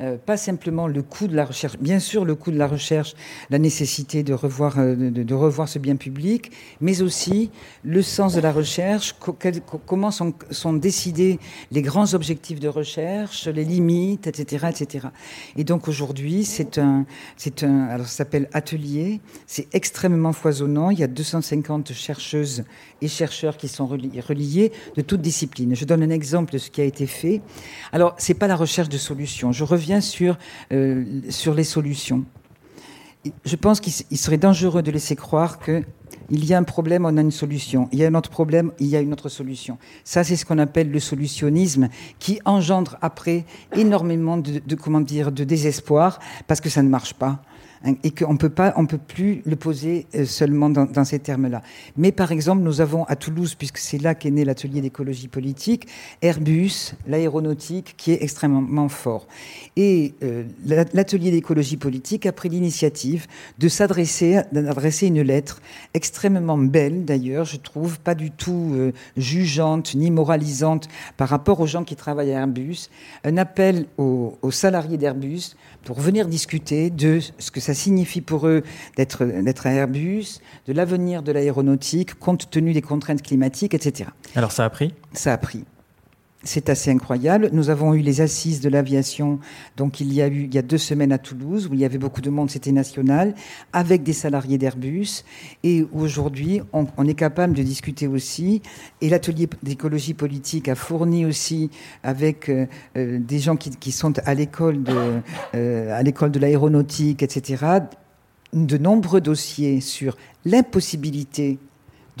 Euh, pas simplement le coût de la recherche, bien sûr le coût de la recherche, la nécessité de revoir, euh, de, revoir ce bien public, mais aussi le sens de la recherche, comment sont, décidés les grands objectifs de recherche, les limites, etc., etc. Et donc aujourd'hui, c'est un, un, alors ça s'appelle atelier, c'est extrêmement foisonnant. Il y a 250 chercheuses et chercheurs qui sont reliés de toutes disciplines. Je donne un exemple de ce qui a été fait. Alors, c'est pas la recherche de solutions. Je reviens sur, euh, sur les solutions. Je pense qu'il serait dangereux de laisser croire que il y a un problème, on a une solution. Il y a un autre problème, il y a une autre solution. Ça, c'est ce qu'on appelle le solutionnisme, qui engendre après énormément de, comment dire, de désespoir parce que ça ne marche pas. Hein, et qu'on peut pas, on peut plus le poser euh, seulement dans, ces termes-là. Mais par exemple, nous avons à Toulouse, puisque c'est là qu'est né l'atelier d'écologie politique, Airbus, l'aéronautique, qui est extrêmement fort. Et euh, l'atelier d'écologie politique a pris l'initiative de s'adresser, d'adresser une lettre extrêmement belle, d'ailleurs, je trouve, pas du tout euh, jugeante ni moralisante par rapport aux gens qui travaillent à Airbus, un appel aux, aux salariés d'Airbus pour venir discuter de ce que ça signifie pour eux d'être à Airbus, de l'avenir de l'aéronautique, compte tenu des contraintes climatiques, etc. Alors ça a pris? Ça a pris. C'est assez incroyable. Nous avons eu les assises de l'aviation, donc il y a eu il y a deux semaines à Toulouse où il y avait beaucoup de monde, c'était national, avec des salariés d'Airbus. Et aujourd'hui, on, est capable de discuter aussi. Et l'atelier d'écologie politique a fourni aussi avec euh, euh, des gens qui, sont à l'école de euh, à l'école de l'aéronautique, etc. De nombreux dossiers sur l'impossibilité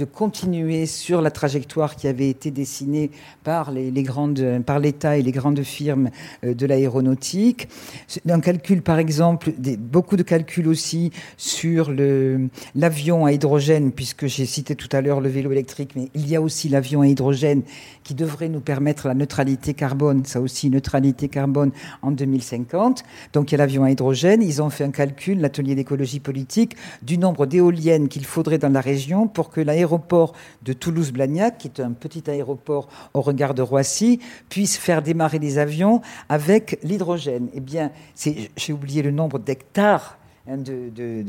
de continuer sur la trajectoire qui avait été dessinée par les, grandes, par l'État et les grandes firmes euh, de l'aéronautique. Un calcul, par exemple, beaucoup de calculs aussi sur l'avion à hydrogène, puisque j'ai cité tout à l'heure le vélo électrique, mais il y a aussi l'avion à hydrogène qui devrait nous permettre la neutralité carbone, ça aussi, neutralité carbone en 2050. Donc il y a l'avion à hydrogène. Ils ont fait un calcul, l'atelier d'écologie politique, du nombre d'éoliennes qu'il faudrait dans la région pour que l'aéroport l'aéroport de Toulouse-Blagnac, qui est un petit aéroport au regard de Roissy, puisse faire démarrer les avions avec l'hydrogène. Eh bien, j'ai oublié le nombre d'hectares Hein, de, de,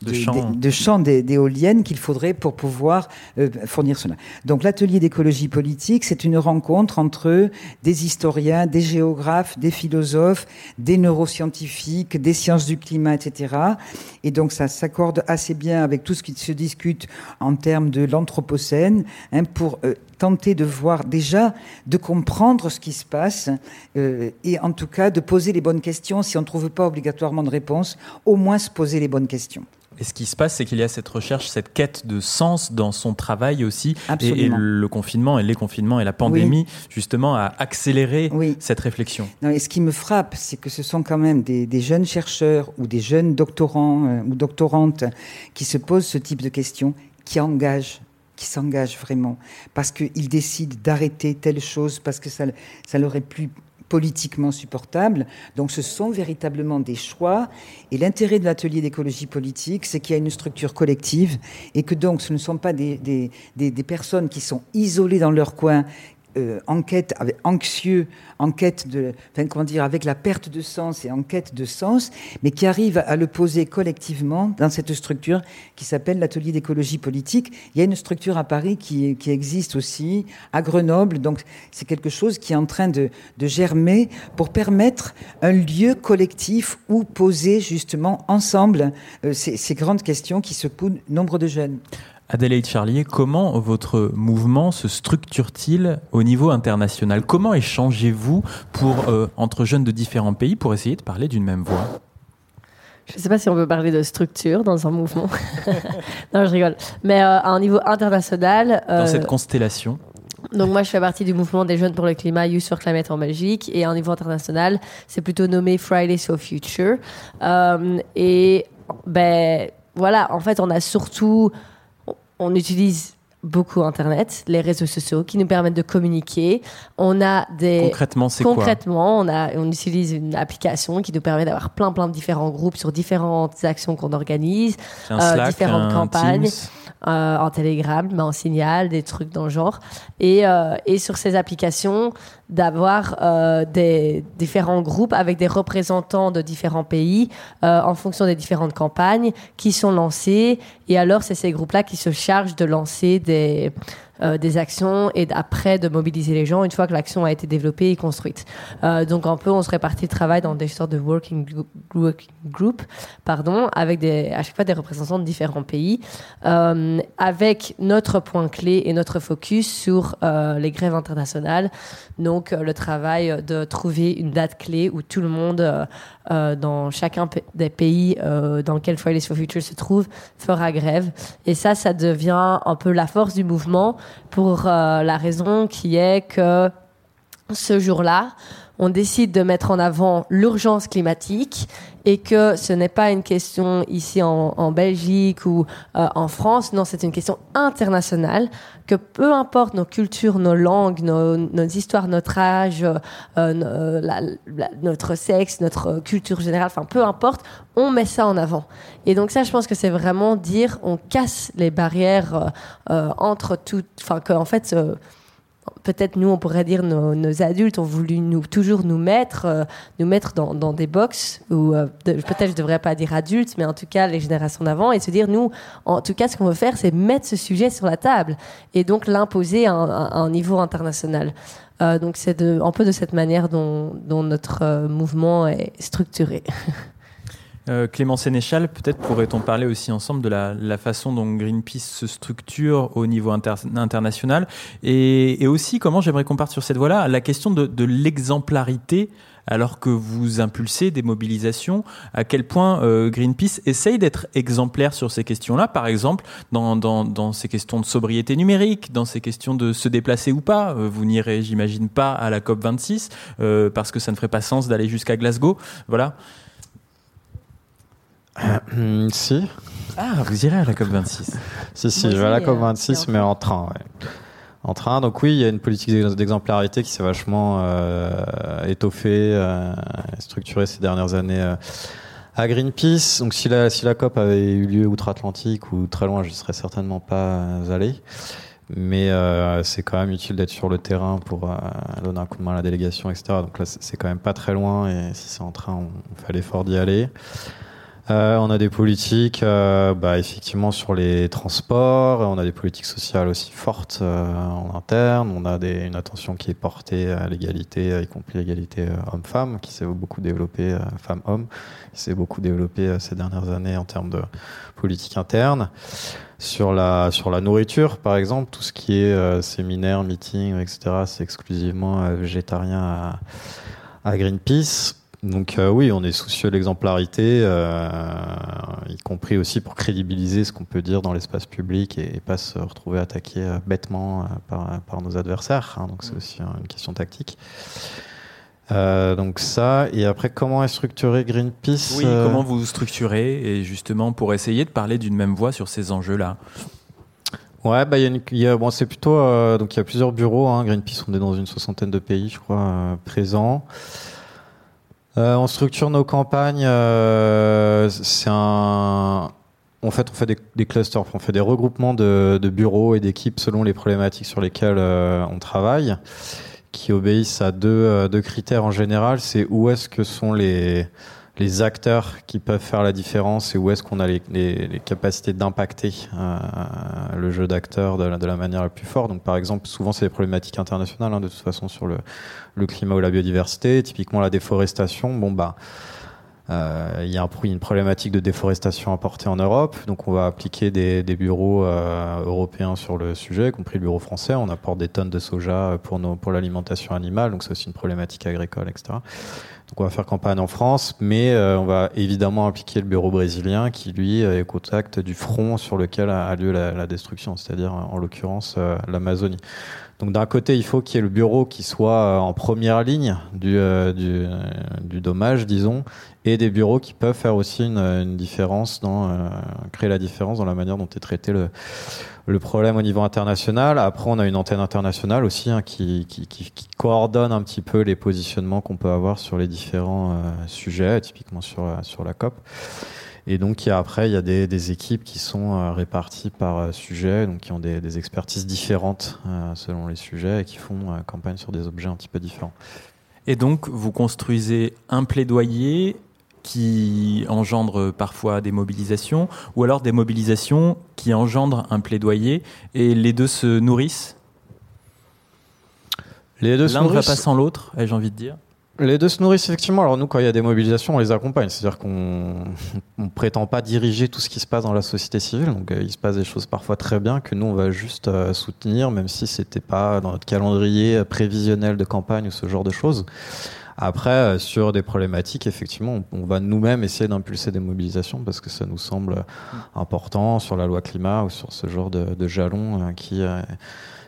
de, champs d'éoliennes qu'il faudrait pour pouvoir euh, fournir cela. Donc l'atelier d'écologie politique, c'est une rencontre entre des historiens, des géographes, des philosophes, des neuroscientifiques, des sciences du climat, etc. Et donc ça s'accorde assez bien avec tout ce qui se discute en termes de l'anthropocène hein, pour euh, tenter de voir déjà, de comprendre ce qui se passe euh, et en tout cas de poser les bonnes questions. Si on ne trouve pas obligatoirement de réponse, au moins se poser les bonnes questions. Et ce qui se passe, c'est qu'il y a cette recherche, cette quête de sens dans son travail aussi. Et, le confinement et les confinements et la pandémie, justement, a accéléré cette réflexion. Non, et ce qui me frappe, c'est que ce sont quand même des, jeunes chercheurs ou des jeunes doctorants euh, ou doctorantes qui se posent ce type de questions, qui engagent qui s'engagent vraiment, parce qu'ils décident d'arrêter telle chose, parce que ça, ça leur est plus politiquement supportable. Donc ce sont véritablement des choix. Et l'intérêt de l'atelier d'écologie politique, c'est qu'il y a une structure collective et que donc ce ne sont pas des, des, des personnes qui sont isolées dans leur coin, euh, enquête anxieux, enquête de, enfin, comment dire, avec la perte de sens et enquête de sens, mais qui arrive à le poser collectivement dans cette structure qui s'appelle l'atelier d'écologie politique. Il y a une structure à Paris qui, existe aussi, à Grenoble, donc c'est quelque chose qui est en train de, de germer pour permettre un lieu collectif où poser justement ensemble euh, ces, ces grandes questions qui secouent nombre de jeunes. Adélaïde Charlier, comment votre mouvement se structure-t-il au niveau international? Comment échangez-vous pour, euh, entre jeunes de différents pays pour essayer de parler d'une même voix? Je ne sais pas si on peut parler de structure dans un mouvement. non, je rigole. Mais euh, à un niveau international. dans cette euh, constellation. Donc moi, je fais partie du mouvement des jeunes pour le climat, Youth for Climate en Belgique, et à un niveau international, c'est plutôt nommé Fridays for Future. et ben voilà, en fait, on a surtout on utilise beaucoup Internet, les réseaux sociaux qui nous permettent de communiquer. On a des concrètement, c'est concrètement, on a on utilise une application qui nous permet d'avoir plein plein de différents groupes sur différentes actions qu'on organise, euh, différentes campagnes. Euh, en Telegram, mais en signal, des trucs dans le genre. Et, euh, et sur ces applications, d'avoir euh, des différents groupes avec des représentants de différents pays en fonction des différentes campagnes qui sont lancées. Et alors, c'est ces groupes-là qui se chargent de lancer des euh, des actions et après de mobiliser les gens une fois que l'action a été développée et construite. Euh, donc un peu, on se répartit le travail dans des sortes de working group, pardon, avec des, à chaque fois des représentants de différents pays, euh, avec notre point clé et notre focus sur les grèves internationales. Donc le travail de trouver une date clé où tout le monde dans chacun des pays dans lequel Fridays for Future se trouve fera grève. Et ça, ça devient un peu la force du mouvement pour euh, la raison qui est que ce jour-là, on décide de mettre en avant l'urgence climatique et que ce n'est pas une question ici en, Belgique ou euh, en France, non, c'est une question internationale, que peu importe nos cultures, nos langues, nos, histoires, notre âge, euh, notre sexe, notre culture générale, enfin peu importe, on met ça en avant. Et donc ça, je pense que c'est vraiment dire, on casse les barrières entre toutes, enfin qu'en fait peut-être nous, on pourrait dire nos, adultes ont voulu nous, toujours nous mettre, euh, nous mettre dans, des box, ou euh, peut-être je ne devrais pas dire adultes, mais en tout cas les générations d'avant, et se dire, nous, en tout cas, ce qu'on veut faire, c'est mettre ce sujet sur la table, et donc l'imposer à, un niveau international. Euh, donc c'est un peu de cette manière dont notre mouvement est structuré. Euh, Clément Sénéchal, peut-être pourrait-on parler aussi ensemble de la, façon dont Greenpeace se structure au niveau international et, aussi comment j'aimerais qu'on parte sur cette voie-là, la question de, l'exemplarité alors que vous impulsez des mobilisations, à quel point euh, Greenpeace essaye d'être exemplaire sur ces questions-là, par exemple dans, ces questions de sobriété numérique, dans ces questions de se déplacer ou pas. Euh, vous n'irez, j'imagine, pas à la COP26 parce que ça ne ferait pas sens d'aller jusqu'à Glasgow. Voilà. Euh, si. Ah, vous irez à la COP26 Si, si, je vais à la COP26, mais en train, ouais. En train, donc oui, il y a une politique d'exemplarité qui s'est vachement euh, étoffée, euh, structurée ces dernières années à Greenpeace. Donc si la, si la COP avait eu lieu outre-Atlantique ou très loin, je ne serais certainement pas allé. Mais c'est quand même utile d'être sur le terrain pour donner un coup de main à la délégation, etc. Donc là, c'est quand même pas très loin et si c'est en train, on fait l'effort d'y aller. Euh, on a des politiques, euh, bah, effectivement, sur les transports. On a des politiques sociales aussi fortes euh, en interne. On a une attention qui est portée à l'égalité, y compris l'égalité homme-femme, qui s'est beaucoup développée, femme-homme, qui s'est beaucoup développée ces dernières années en termes de politique interne. Sur la, sur la nourriture, par exemple, tout ce qui est séminaire, meeting, etc., c'est exclusivement végétarien à, à Greenpeace. Donc euh, oui, on est soucieux de l'exemplarité, euh, y compris aussi pour crédibiliser ce qu'on peut dire dans l'espace public et, pas se retrouver attaqué euh, bêtement par, nos adversaires. Hein. donc c'est aussi une question tactique. donc ça, et après comment est structuré Greenpeace Oui, comment vous structurez, et justement pour essayer de parler d'une même voix sur ces enjeux-là Ouais, bah, y y a, bon, c'est plutôt. donc, il y a plusieurs bureaux. Hein. Greenpeace, on est dans une soixantaine de pays, je crois, présents. Euh, on structure nos campagnes. Euh. En fait, on fait des, clusters, on fait des regroupements de, bureaux et d'équipes selon les problématiques sur lesquelles euh, on travaille, qui obéissent à deux, critères en général. C'est où est-ce que sont les, acteurs qui peuvent faire la différence et où est-ce qu'on a les, capacités d'impacter le jeu d'acteurs de, de, la manière la plus forte. Donc, par exemple, souvent, c'est des problématiques internationales, hein, de toute façon, sur le, le, climat ou la biodiversité. Typiquement, la déforestation. Bon, bah, euh, il y a un, une problématique de déforestation apportée en Europe, donc on va appliquer des, bureaux euh, européens sur le sujet, y compris le bureau français. On apporte des tonnes de soja pour, l'alimentation animale, donc c'est aussi une problématique agricole, etc. Donc on va faire campagne en France, mais euh, on va évidemment impliquer le bureau brésilien qui lui est au contact du front sur lequel a, lieu la, destruction, c'est-à-dire en l'occurrence l'Amazonie. Donc d'un côté, il faut qu'il y ait le bureau qui soit euh, en première ligne du, du, du, dommage, disons, et des bureaux qui peuvent faire aussi une, différence, dans, créer la différence dans la manière dont est traité le, le problème au niveau international. Après, on a une antenne internationale aussi hein, qui, qui, qui, coordonne un petit peu les positionnements qu'on peut avoir sur les différents euh, sujets, typiquement sur, euh, sur la COP. Et donc, il y a, après, il y a des, des équipes qui sont euh, réparties par sujet, donc qui ont des, des expertises différentes selon les sujets et qui font campagne sur des objets un petit peu différents. Et donc, vous construisez un plaidoyer qui engendre parfois des mobilisations, ou alors des mobilisations qui engendrent un plaidoyer, et les deux se nourrissent? Les deux L'un ne va pas sans l'autre, ai-je envie de dire? Les deux se nourrissent effectivement. Alors nous, quand il y a des mobilisations, on les accompagne. C'est-à-dire qu'on ne prétend pas diriger tout ce qui se passe dans la société civile. Donc euh, il se passe des choses parfois très bien que nous, on va juste euh, soutenir, même si c'était pas dans notre calendrier prévisionnel de campagne ou ce genre de choses. Après, euh, sur des problématiques, effectivement, on, va nous-mêmes essayer d'impulser des mobilisations parce que ça nous semble important sur la loi climat ou sur ce genre de, de jalon euh, qui,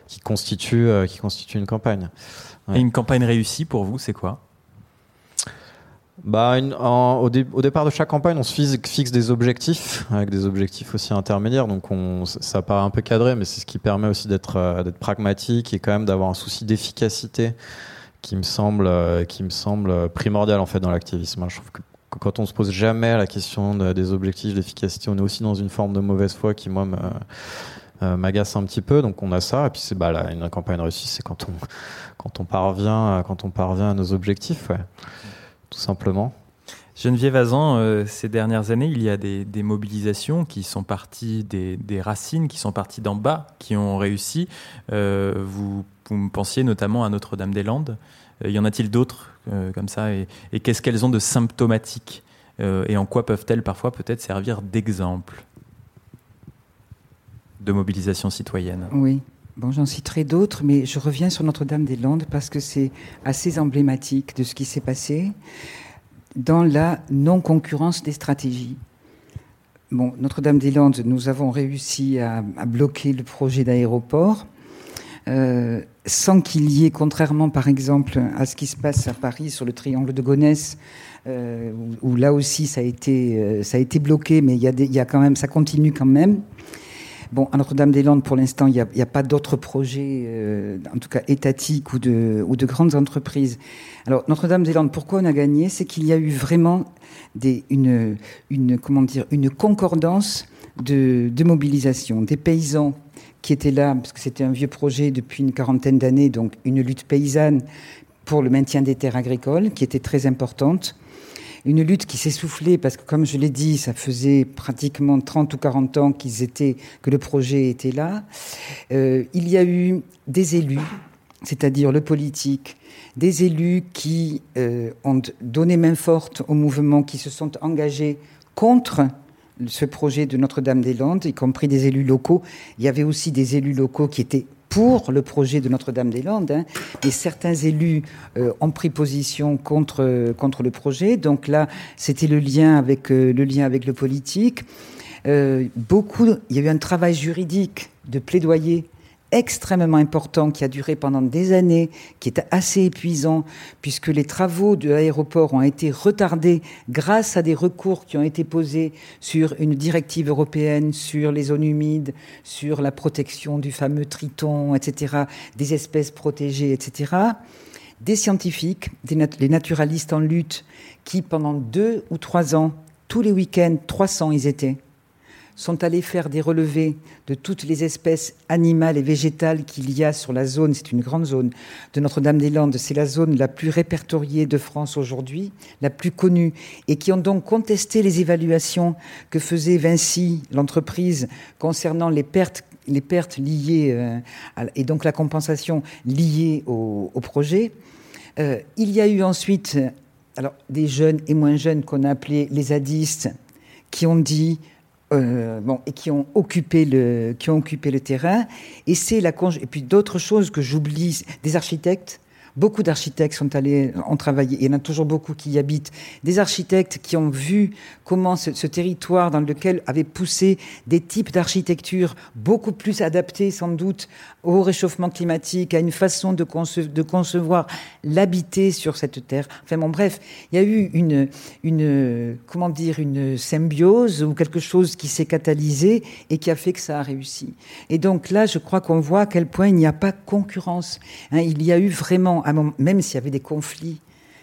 qui, constitue, qui constitue une campagne. Et une campagne réussie pour vous, c'est quoi? Bah, au, départ de chaque campagne, on se fixe, des objectifs, avec des objectifs aussi intermédiaires. Donc, on, ça paraît un peu cadré, mais c'est ce qui permet aussi d'être pragmatique et quand même d'avoir un souci d'efficacité qui me semble, euh, primordial en fait dans l'activisme. Je trouve que quand on se pose jamais la question des objectifs d'efficacité, on est aussi dans une forme de mauvaise foi qui moi euh, m'agace un petit peu. Donc on a ça et puis c'est bah là, une campagne réussie, c'est quand on quand on parvient quand on parvient à nos objectifs, ouais, tout simplement. Geneviève Azan, euh, ces dernières années, il y a des, des mobilisations qui sont parties des, des, racines, qui sont parties d'en bas, qui ont réussi. vous vous pensiez notamment à Notre-Dame-des-Landes. Euh, y en a-t-il d'autres euh, comme ça? Et, qu'est-ce qu'elles ont de symptomatique euh, Et en quoi peuvent-elles parfois peut-être servir d'exemple de mobilisation citoyenne? Oui. J'en citerai d'autres, mais je reviens sur Notre-Dame-des-Landes parce que c'est assez emblématique de ce qui s'est passé dans la non-concurrence des stratégies. Bon, Notre-Dame-des-Landes, nous avons réussi à, bloquer le projet d'aéroport. Euh, sans qu'il y ait, contrairement par exemple à ce qui se passe à Paris sur le triangle de Gonesse, euh, où, là aussi ça a été, euh, ça a été bloqué, mais y a quand même, ça continue quand même. Bon, à Notre-Dame-des-Landes, pour l'instant, il n'y a, pas d'autres projets, euh, en tout cas étatiques ou de, grandes entreprises. Alors, Notre-Dame-des-Landes, pourquoi on a gagné? C'est qu'il y a eu vraiment une, concordance de, mobilisation. Des paysans qui était là, parce que c'était un vieux projet depuis une quarantaine d'années, donc une lutte paysanne pour le maintien des terres agricoles, qui était très importante. Une lutte qui s'essoufflait parce que, comme je l'ai dit, ça faisait pratiquement 30 ou 40 ans que le projet était là. Euh, il y a eu des élus, c'est-à-dire le politique, des élus qui euh, ont donné main forte au mouvement, qui se sont engagés contre ce projet de Notre-Dame-des-Landes, y compris des élus locaux. Il y avait aussi des élus locaux qui étaient pour le projet de Notre-Dame-des-Landes, hein, et certains élus euh, ont pris position contre, contre le projet. Donc là, c'était le lien avec euh, le lien avec le politique. Euh, beaucoup, il y a eu un travail juridique de plaidoyer extrêmement important qui a duré pendant des années, qui était assez épuisant, puisque les travaux de l'aéroport ont été retardés grâce à des recours qui ont été posés sur une directive européenne, sur les zones humides, sur la protection du fameux triton, etc., des espèces protégées, etc. Des scientifiques, des les naturalistes en lutte, qui pendant deux ou trois ans, tous les week-ends, 300 ils étaient, sont allés faire des relevés de toutes les espèces animales et végétales qu'il y a sur la zone, c'est une grande zone de Notre-Dame-des-Landes, c'est la zone la plus répertoriée de France aujourd'hui, la plus connue, et qui ont donc contesté les évaluations que faisait Vinci, l'entreprise, concernant les pertes liées euh, et donc la compensation liée au, projet. Euh, il y a eu ensuite des jeunes et moins jeunes qu'on a appelés les zadistes qui ont dit euh, bon, et qui ont occupé le, qui ont occupé le terrain. Et c'est la et puis d'autres choses que j'oublie, des architectes Beaucoup d'architectes sont allés, ont travaillé, il y en a toujours beaucoup qui y habitent, des architectes qui ont vu comment ce, territoire dans lequel avait poussé des types d'architecture beaucoup plus adaptés sans doute au réchauffement climatique, à une façon de, de concevoir l'habiter sur cette terre. Enfin bon, bref, il y a eu une, une, comment dire, une symbiose ou quelque chose qui s'est catalysé et qui a fait que ça a réussi. Et donc là, je crois qu'on voit à quel point il n'y a pas concurrence. Hein, il y a eu vraiment même s'il y avait des conflits,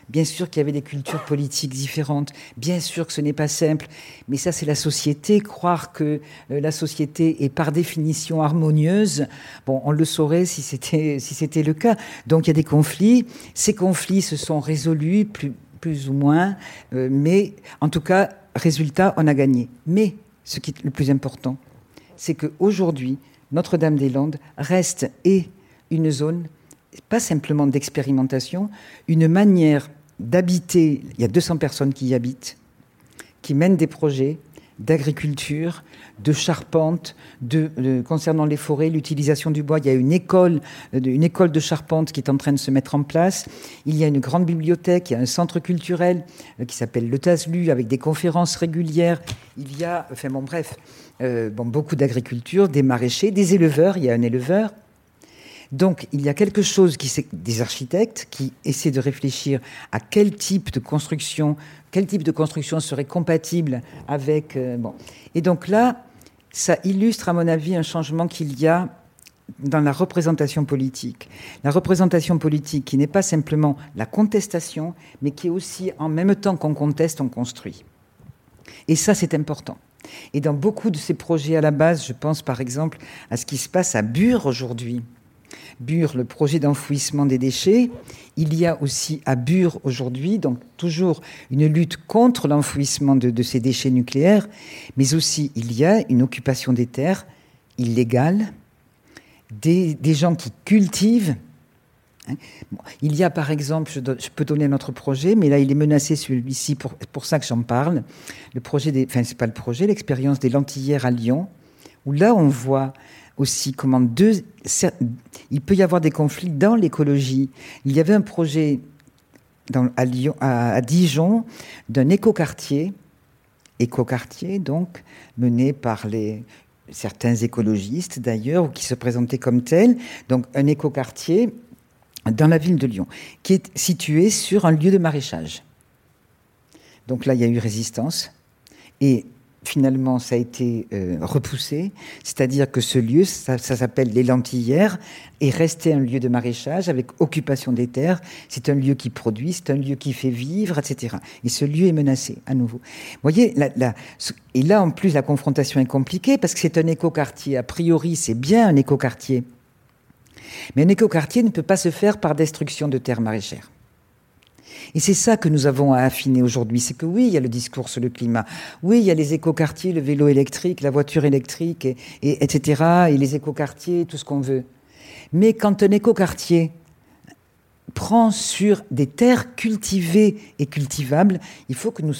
bien sûr qu'il y avait des cultures politiques différentes, bien sûr que ce n'est pas simple, mais ça c'est la société. Croire que euh, la société est par définition harmonieuse, on le saurait si c'était si c'était le cas. Donc il y a des conflits. Ces conflits se sont résolus plus plus ou moins, euh, mais en tout cas, résultat, on a gagné. Mais ce qui est le plus important, c'est qu'aujourd'hui, Notre-Dame-des-Landes reste et une zone pas simplement d'expérimentation, une manière d'habiter. Il y a 200 personnes qui y habitent, qui mènent des projets d'agriculture, de charpente, de, concernant les forêts, l'utilisation du bois. Il y a une école, euh, une école de charpente qui est en train de se mettre en place. Il y a une grande bibliothèque, il y a un centre culturel euh, qui s'appelle le TASLU avec des conférences régulières. Il y a, enfin bon, bref, euh, bon, beaucoup d'agriculture, des maraîchers, des éleveurs. Il y a un éleveur donc il y a quelque chose qui des architectes qui essaient de réfléchir à quel type de construction, quel type de construction serait compatible avec euh, bon. Et donc là, ça illustre à mon avis un changement qu'il y a dans la représentation politique. La représentation politique qui n'est pas simplement la contestation, mais qui est aussi en même temps qu'on conteste, on construit. Et ça, c'est important. Et dans beaucoup de ces projets à la base, je pense par exemple à ce qui se passe à Bure aujourd'hui, Bure, le projet d'enfouissement des déchets. Il y a aussi à Bure aujourd'hui, donc toujours une lutte contre l'enfouissement de, ces déchets nucléaires, mais aussi il y a une occupation des terres illégale, des, gens qui cultivent. Hein. il y a par exemple, je, peux donner un autre projet, mais là il est menacé celui-ci, pour, pour ça que j'en parle. Le projet des, enfin c'est pas le projet, l'expérience des lentillères à Lyon, où là on voit aussi comment deux. Il peut y avoir des conflits dans l'écologie. Il y avait un projet à, Lyon, à, Dijon d'un écoquartier, écoquartier donc, mené par les, certains écologistes d'ailleurs, ou qui se présentaient comme tels. Donc un écoquartier dans la ville de Lyon, qui est situé sur un lieu de maraîchage. Donc là, il y a eu résistance. Et finalement, ça a été euh, repoussé. C'est-à-dire que ce lieu, ça, s'appelle les Lentillères, est resté un lieu de maraîchage avec occupation des terres. C'est un lieu qui produit, c'est un lieu qui fait vivre, etc. Et ce lieu est menacé à nouveau. Vous voyez, et là, en plus, la confrontation est compliquée parce que c'est un écoquartier. A priori, c'est bien un écoquartier. Mais un écoquartier ne peut pas se faire par destruction de terres maraîchères. Et c'est ça que nous avons à affiner aujourd'hui. C'est que oui, il y a le discours sur le climat. Oui, il y a les écoquartiers, le vélo électrique, la voiture électrique, et, etc. Et les écoquartiers, tout ce qu'on veut. Mais quand un écoquartier prend sur des terres cultivées et cultivables, il faut que nous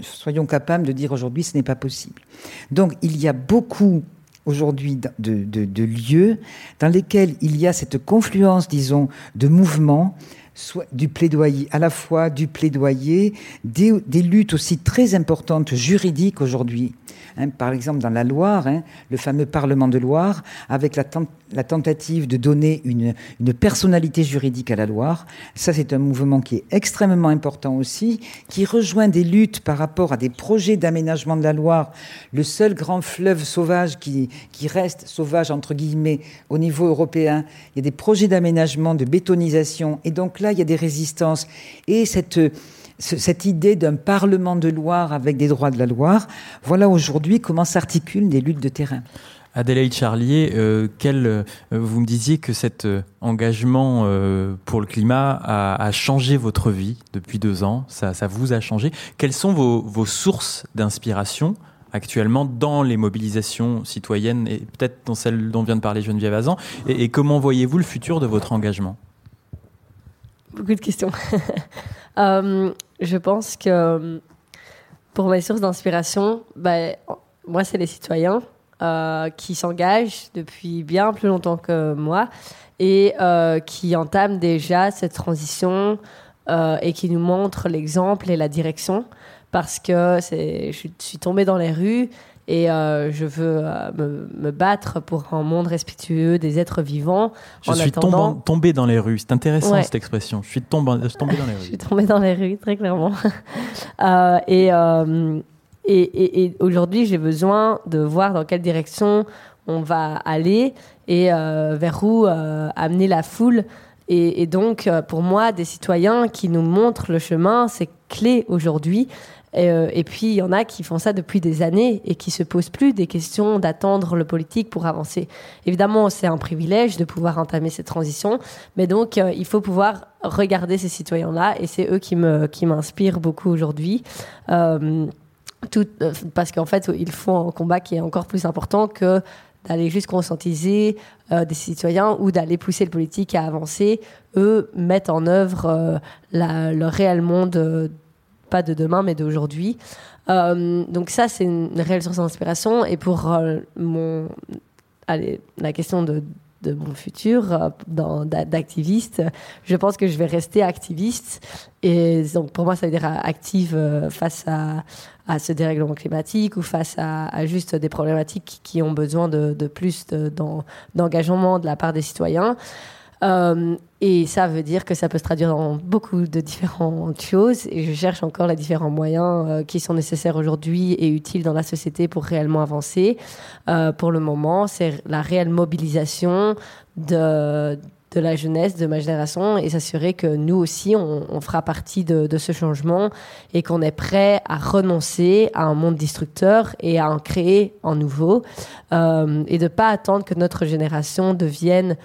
soyons capables de dire aujourd'hui ce n'est pas possible. Donc il y a beaucoup aujourd'hui de, lieux dans lesquels il y a cette confluence, disons, de mouvements, soit du plaidoyer, à la fois du plaidoyer, des, luttes aussi très importantes juridiques aujourd'hui. Hein, par exemple, dans la Loire, hein, le fameux Parlement de Loire, avec la, la tentative de donner une, une, personnalité juridique à la Loire. Ça, c'est un mouvement qui est extrêmement important aussi, qui rejoint des luttes par rapport à des projets d'aménagement de la Loire. Le seul grand fleuve sauvage qui, qui reste sauvage, entre guillemets, au niveau européen. Il y a des projets d'aménagement, de bétonisation. Et donc là, il y a des résistances. Et cette cette idée d'un Parlement de Loire avec des droits de la Loire, voilà aujourd'hui comment s'articulent des luttes de terrain. Adélaïde Charlier, euh, euh, vous me disiez que cet euh, engagement pour le climat a, changé votre vie depuis deux ans, ça, vous a changé. Quelles sont vos, sources d'inspiration actuellement dans les mobilisations citoyennes et peut-être dans celle dont vient de parler Geneviève Azan? Et, comment voyez-vous le futur de votre engagement? Beaucoup de questions. Je pense que pour mes sources d'inspiration, bah, moi, c'est les citoyens euh, qui s'engagent depuis bien plus longtemps que moi et euh, qui entament déjà cette transition euh, et qui nous montrent l'exemple et la direction parce que je suis tombée dans les rues et je veux me, battre pour un monde respectueux des êtres vivants. Je suis tombé dans les rues. C'est intéressant cette expression. Je suis tombé, dans les rues. je suis tombée dans les rues, très clairement. et, et, aujourd'hui, j'ai besoin de voir dans quelle direction on va aller et vers où amener la foule. Et, donc, pour moi, des citoyens qui nous montrent le chemin, c'est clé aujourd'hui. Euh, et, puis, il y en a qui font ça depuis des années et qui se posent plus des questions d'attendre le politique pour avancer. Évidemment, c'est un privilège de pouvoir entamer cette transition, mais donc, euh, il faut pouvoir regarder ces citoyens-là et c'est eux qui me qui m'inspirent beaucoup aujourd'hui. Euh, tout, parce qu'en fait, ils font un combat qui est encore plus important que d'aller juste conscientiser des citoyens ou d'aller pousser le politique à avancer. Eux mettent en œuvre le réel monde pas de demain, mais d'aujourd'hui. Euh, donc ça, c'est une réelle source d'inspiration. Et pour euh, mon, allez, la question de, de mon futur euh, d'activiste, je pense que je vais rester activiste. Et donc pour moi, ça veut dire active face à, à ce dérèglement climatique ou face à, juste des problématiques qui ont besoin de, de plus d'engagement de la part des citoyens. Euh, et ça veut dire que ça peut se traduire dans beaucoup de différentes choses. Et je cherche encore les différents moyens euh, qui sont nécessaires aujourd'hui et utiles dans la société pour réellement avancer. Euh, pour le moment, c'est la réelle mobilisation de, de la jeunesse, de ma génération, et s'assurer que nous aussi, on, fera partie de, ce changement et qu'on est prêt à renoncer à un monde destructeur et à en créer un nouveau. Et de pas attendre que notre génération devienne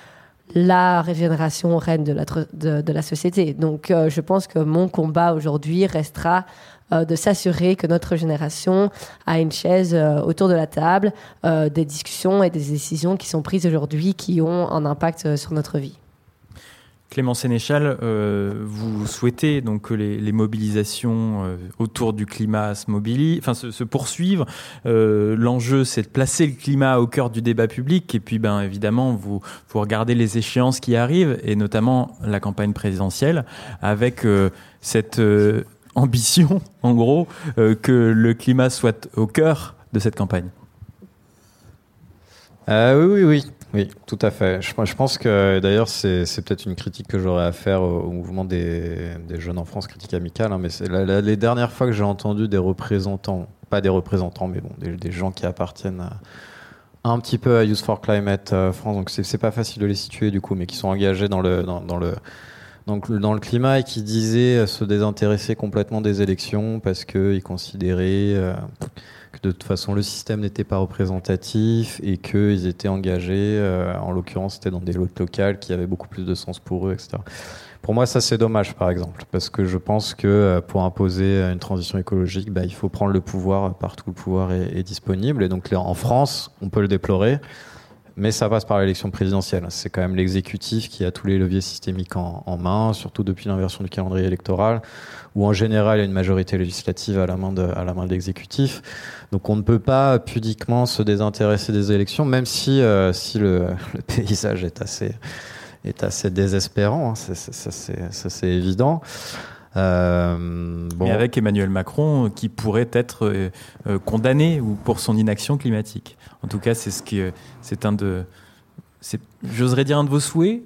la régénération reine de la, société. Donc euh, je pense que mon combat aujourd'hui restera euh, de s'assurer que notre génération a une chaise euh, autour de la table, des discussions et des décisions qui sont prises aujourd'hui qui ont un impact sur notre vie. Clément Sénéchal, euh, vous souhaitez donc que les, mobilisations euh, autour du climat se, se, poursuivent. Euh, l'enjeu, c'est de placer le climat au cœur du débat public. Et puis, ben, évidemment, vous, vous regardez les échéances qui arrivent, et notamment la campagne présidentielle, avec cette ambition, en gros, que le climat soit au cœur de cette campagne. oui, oui, oui. Oui, tout à fait. Je, je pense que d'ailleurs, c'est peut-être une critique que j'aurais à faire au, mouvement des, jeunes en France, critique amicale, hein, mais c'est les dernières fois que j'ai entendu des représentants, pas des représentants, mais bon, des, gens qui appartiennent un petit peu à Youth for Climate euh, France, donc c'est pas facile de les situer du coup, mais qui sont engagés dans le, dans, le, donc dans le climat et qui disait se désintéresser complètement des élections parce qu'ils considéraient que de toute façon le système n'était pas représentatif et qu'ils étaient engagés, en l'occurrence c'était dans des lots locales qui avaient beaucoup plus de sens pour eux, etc. Pour moi, ça c'est dommage, par exemple, parce que je pense que euh, pour imposer une transition écologique, bah, il faut prendre le pouvoir partout où le pouvoir est, disponible. Et donc en France, on peut le déplorer, mais ça passe par l'élection présidentielle. C'est quand même l'exécutif qui a tous les leviers systémiques en, main, surtout depuis l'inversion du calendrier électoral, où en général il y a une majorité législative à la main de, l'exécutif. Donc on ne peut pas pudiquement se désintéresser des élections, même si, euh, si le, le paysage est assez est assez désespérant, hein, ça c'est évident. Euh, bon. Mais avec Emmanuel Macron qui pourrait être euh, euh, condamné ou pour son inaction climatique. En tout cas, c'est ce qui, c'est un de, j'oserais dire un de vos souhaits?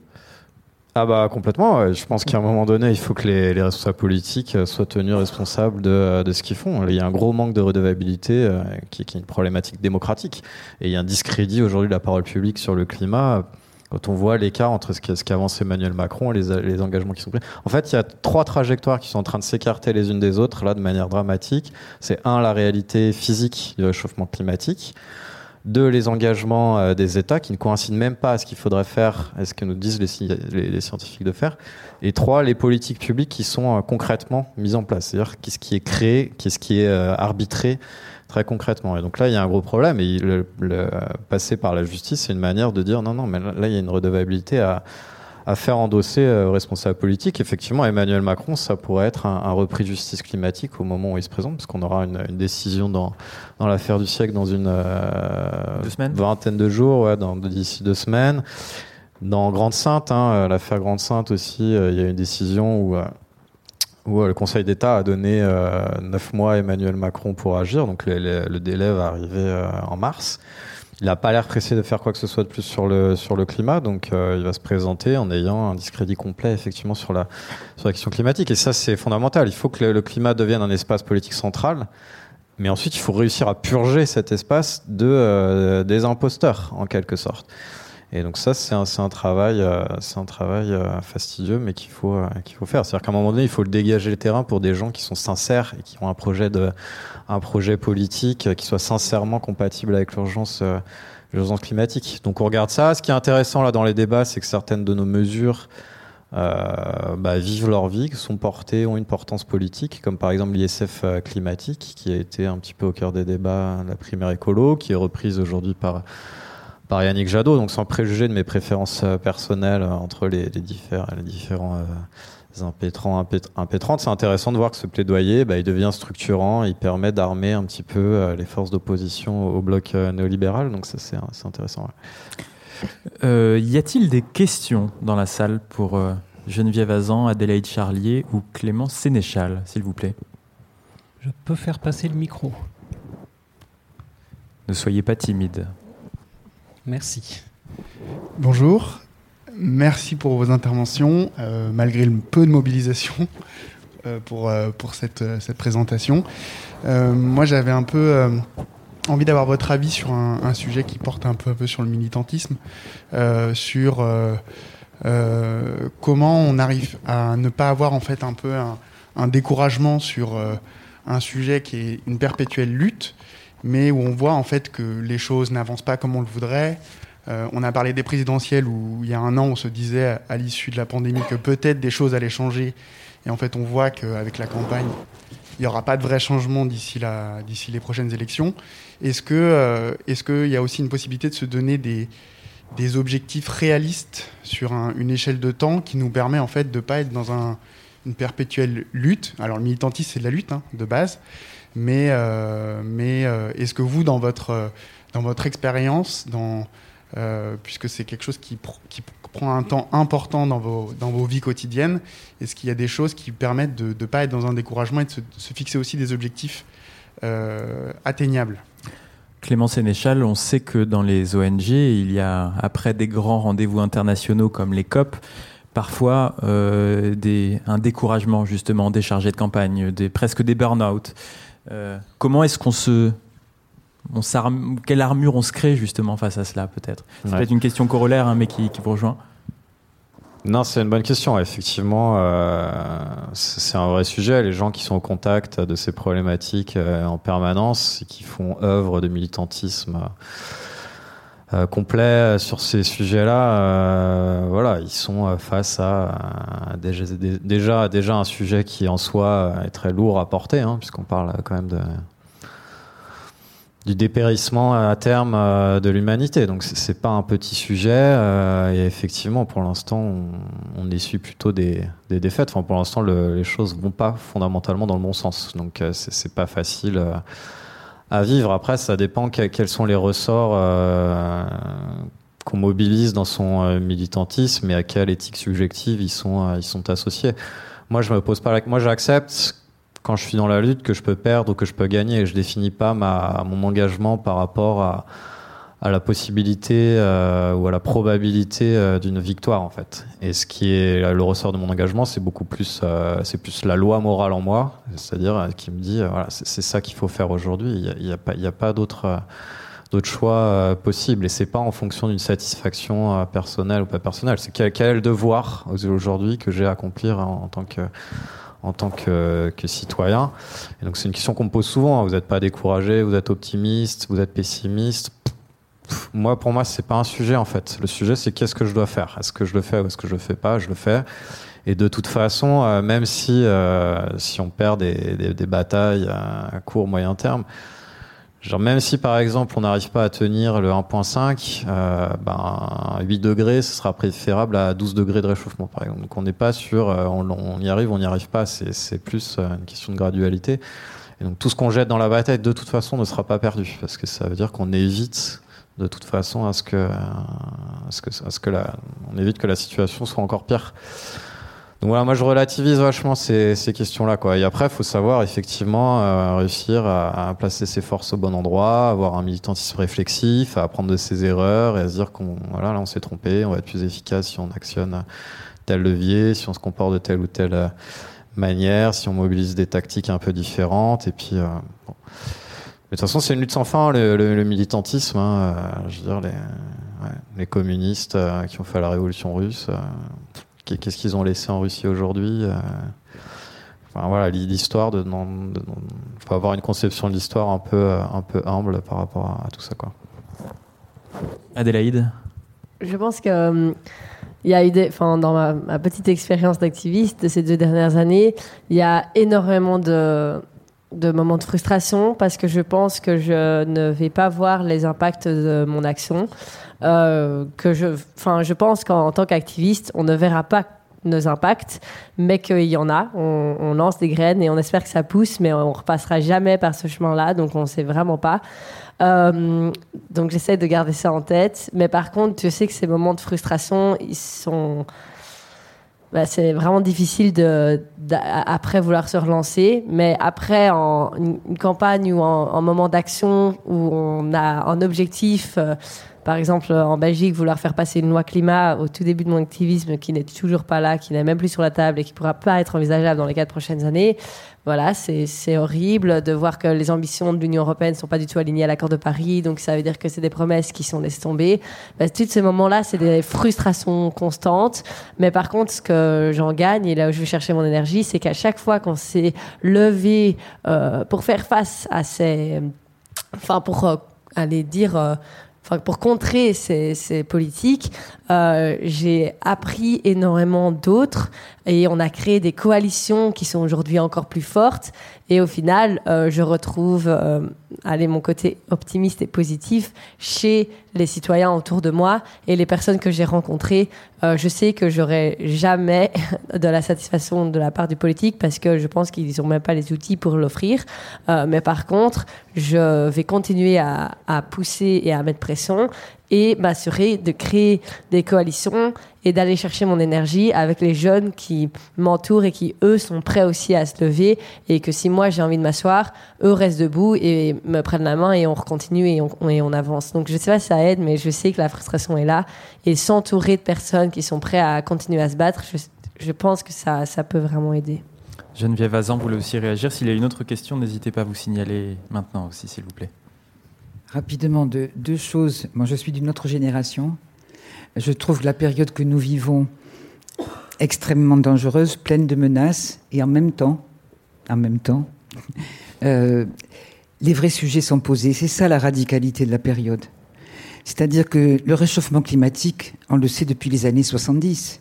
Ah bah complètement. Je pense qu'à un moment donné, il faut que les, responsables politiques soient tenus responsables de, de ce qu'ils font. Il y a un gros manque de redevabilité qui, qui, est une problématique démocratique. Et il y a un discrédit aujourd'hui de la parole publique sur le climat quand on voit l'écart entre ce qu'avance Emmanuel Macron et les, engagements qui sont pris. En fait, il y a trois trajectoires qui sont en train de s'écarter les unes des autres, là, de manière dramatique. C'est un, la réalité physique du réchauffement climatique. Deux, les engagements euh, des États qui ne coïncident même pas à ce qu'il faudrait faire et ce que nous disent les, scientifiques de faire. Et trois, les politiques publiques qui sont euh, concrètement mises en place. C'est-à-dire qu'est-ce qui est créé, qu'est-ce qui est euh, arbitré très concrètement. Et donc là, il y a un gros problème. Et le, passer par la justice, c'est une manière de dire non, non, mais là, il y a une redevabilité à, à faire endosser aux responsables politiques. Effectivement, Emmanuel Macron, ça pourrait être un, repris de justice climatique au moment où il se présente, parce qu'on aura une, décision dans, dans l'affaire du siècle dans une euh, vingtaine de jours, ouais, d'ici deux semaines. Dans Grande Sainte, hein, l'affaire Grande Sainte aussi, euh, il y a une décision où euh, où euh, le Conseil d'État a donné euh, neuf mois à Emmanuel Macron pour agir, donc le, délai va arriver euh, en mars. Il n'a pas l'air pressé de faire quoi que ce soit de plus sur le, sur le climat, donc il va se présenter en ayant un discrédit complet effectivement sur la, sur la question climatique. Et ça, c'est fondamental. Il faut que le, climat devienne un espace politique central, mais ensuite, il faut réussir à purger cet espace de, des imposteurs, en quelque sorte. Et donc ça, c'est un, travail, c'est un travail euh, euh, fastidieux, mais qu'il faut, euh, qu'il faut faire. C'est-à-dire qu'à un moment donné, il faut le dégager le terrain pour des gens qui sont sincères et qui ont un projet de, un projet politique qui soit sincèrement compatible avec l'urgence, climatique. Donc on regarde ça. Ce qui est intéressant là dans les débats, c'est que certaines de nos mesures bah, vivent leur vie, sont portées, ont une portance politique, comme par exemple l'ISF climatique, qui a été un petit peu au cœur des débats, la primaire écolo, qui est reprise aujourd'hui par par Yannick Jadot, donc sans préjuger de mes préférences euh, personnelles euh, entre les, les, différents, les différents euh, impétrants, impétrantes. C'est intéressant de voir que ce plaidoyer, bah, il devient structurant, il permet d'armer un petit peu les forces d'opposition au bloc néolibéral, donc ça c'est intéressant. y a-t-il des questions dans la salle pour Geneviève Azan, Adélaïde Charlier ou Clément Sénéchal, s'il vous plaît? Je peux faire passer le micro. Ne soyez pas timide. Merci. Bonjour. Merci pour vos interventions, euh, malgré le peu de mobilisation euh, pour, euh, pour cette, présentation. moi, j'avais un peu envie d'avoir votre avis sur un, sujet qui porte un peu, un peu sur le militantisme, sur comment on arrive à ne pas avoir en fait un peu un découragement sur un sujet qui est une perpétuelle lutte mais où on voit en fait que les choses n'avancent pas comme on le voudrait. Euh, on a parlé des présidentielles où il y a un an on se disait à l'issue de la pandémie que peut-être des choses allaient changer. Et en fait on voit qu'avec la campagne, il n'y aura pas de vrai changement d'ici les prochaines élections. Est-ce qu'il euh, y a aussi une possibilité de se donner des, des objectifs réalistes sur une échelle de temps qui nous permet en fait de ne pas être dans une perpétuelle lutte? Alors le militantisme c'est de la lutte hein, de base, mais, euh, mais euh, est-ce que vous, dans votre, dans votre expérience, euh, puisque c'est quelque chose qui, qui, prend un temps important dans vos, dans vos vies quotidiennes, est-ce qu'il y a des choses qui permettent de ne pas être dans un découragement et de se, fixer aussi des objectifs atteignaient Clément Sénéchal, on sait que dans les ONG, il y a, après des grands rendez-vous internationaux comme les COP, parfois un découragement justement des chargés de campagne, presque des burn-out. Euh, comment est-ce qu'on se on quelle armure on se crée justement face à cela peut-être? C'est peut-être une question corollaire, hein, mais qui, vous rejoint. Non, c'est une bonne question. Effectivement, euh, c'est un vrai sujet. Les gens qui sont au contact de ces problématiques euh, en permanence et qui font œuvre de militantisme euh, complet sur ces sujets-là, voilà, ils sont face à, déjà, déjà, un sujet qui en soi est très lourd à porter, hein, puisqu'on parle quand même de du dépérissement à terme euh, de l'humanité. Donc c'est pas un petit sujet. Euh, et effectivement, pour l'instant, on, essuie plutôt des, défaites. Enfin, pour l'instant, les choses vont pas fondamentalement dans le bon sens. Donc euh, c'est pas facile à vivre. Après, ça dépend quels sont les ressorts qu'on mobilise dans son militantisme et à quelle éthique subjective ils sont, ils sont associés. Moi, je me pose pas la... Moi, j'accepte quand je suis dans la lutte que je peux perdre ou que je peux gagner. Et je définis pas ma, mon engagement par rapport à, à la possibilité euh, ou à la probabilité euh, d'une victoire en fait. Et ce qui est le ressort de mon engagement, c'est beaucoup plus, euh, c'est plus la loi morale en moi, c'est-à-dire qui me dit voilà, c'est ça qu'il faut faire aujourd'hui. Il n'y a, a, pas, pas d'autre d'autres choix possibles et c'est pas en fonction d'une satisfaction personnelle ou pas personnelle. C'est quel, quel, devoir aujourd'hui que j'ai à accomplir en, en tant que en tant que, que citoyen. Et donc c'est une question qu'on me pose souvent. Hein. Vous n'êtes pas découragé, vous êtes optimiste, vous êtes pessimiste. Moi, pour moi, c'est pas un sujet en fait. Le sujet, c'est qu'est-ce que je dois faire? Est-ce que je le fais ou est-ce que je le fais pas? Je le fais. Et de toute façon, euh, même si euh, si on perd des, des, batailles à court moyen terme, Genre même si par exemple on n'arrive pas à tenir le 1.5, euh, ben 8 degrés ce sera préférable à 12 degrés de réchauffement par exemple. Donc on n'est pas sûr, on, on, y arrive, on n'y arrive pas, c'est plus une question de gradualité. Et donc tout ce qu'on jette dans la bataille de toute façon ne sera pas perdu parce que ça veut dire qu'on évite de toute façon à ce que, à ce que, à ce que la, on évite que la situation soit encore pire. Donc voilà, moi je relativise vachement ces, ces questions-là. Quoi. Et après, il faut savoir effectivement euh, réussir à, à, placer ses forces au bon endroit, avoir un militantisme réflexif, à apprendre de ses erreurs et à se dire qu'on voilà, là on s'est trompé, on va être plus efficace si on actionne tel levier, si on se comporte de telle ou telle euh, manière, si on mobilise des tactiques un peu différentes. Et puis, euh, bon. De toute façon, c'est une lutte sans fin, le, le, le militantisme. Hein, euh, je veux dire, les, ouais, les communistes euh, qui ont fait la révolution russe. Euh, Qu'est-ce qu'ils ont laissé en Russie aujourd'hui euh, enfin, voilà, l'histoire de, de, faut avoir une conception de l'histoire un peu, un peu humble par rapport à, à tout ça, quoi. Adélaïde? Je pense que euh, il y a eu des, enfin, dans ma, ma petite expérience d'activiste de ces deux dernières années, il y a énormément de, de moments de frustration parce que je pense que je ne vais pas voir les impacts de mon action. Euh, que je, enfin, je pense qu'en tant qu'activiste, on ne verra pas nos impacts, mais qu'il y en a. On, lance des graines et on espère que ça pousse, mais on repassera jamais par ce chemin-là, donc on ne sait vraiment pas. Euh, donc j'essaie de garder ça en tête, mais par contre, je sais que ces moments de frustration, ils sont bah, c'est vraiment difficile de, après vouloir se relancer. Mais après, en une campagne ou en, en moment d'action où on a un objectif, euh, par exemple en Belgique, vouloir faire passer une loi climat au tout début de mon activisme qui n'est toujours pas là, qui n'est même plus sur la table et qui pourra pas être envisageable dans les quatre prochaines années. Voilà, c'est horrible de voir que les ambitions de l'Union européenne sont pas du tout alignées à l'accord de Paris, donc ça veut dire que c'est des promesses qui sont laissées tomber. Bah, tous ces moments-là, c'est des frustrations constantes. Mais par contre, ce que j'en gagne et là où je vais chercher mon énergie, c'est qu'à chaque fois qu'on s'est levé euh, pour faire face à ces, enfin pour euh, aller dire euh, enfin, pour contrer ces politiques, euh, j'ai appris énormément d'autres et on a créé des coalitions qui sont aujourd'hui encore plus fortes. Et au final, euh, je retrouve euh, allez, mon côté optimiste et positif chez les citoyens autour de moi et les personnes que j'ai rencontrées. Je sais que j'aurai jamais de la satisfaction de la part du politique parce que je pense qu'ils n'ont même pas les outils pour l'offrir. Mais par contre, je vais continuer à pousser et à mettre pression et m'assurer de créer des coalitions et d'aller chercher mon énergie avec les jeunes qui m'entourent et qui, eux, sont prêts aussi à se lever et que si moi j'ai envie de m'asseoir, eux restent debout et me prennent la main et on continue et on, avance. Donc je sais pas si ça aide, mais je sais que la frustration est là et s'entourer de personnes qui sont prêts à continuer à se battre, je, je pense que ça, ça peut vraiment aider. Geneviève Azan voulait aussi réagir? S'il y a une autre question, n'hésitez pas à vous signaler maintenant aussi, s'il vous plaît. Rapidement, deux, choses. Moi, je suis d'une autre génération. Je trouve la période que nous vivons extrêmement dangereuse, pleine de menaces, et en même temps, en même temps, euh, les vrais sujets sont posés. C'est ça la radicalité de la période. C'est-à-dire que le réchauffement climatique, on le sait depuis les années 70,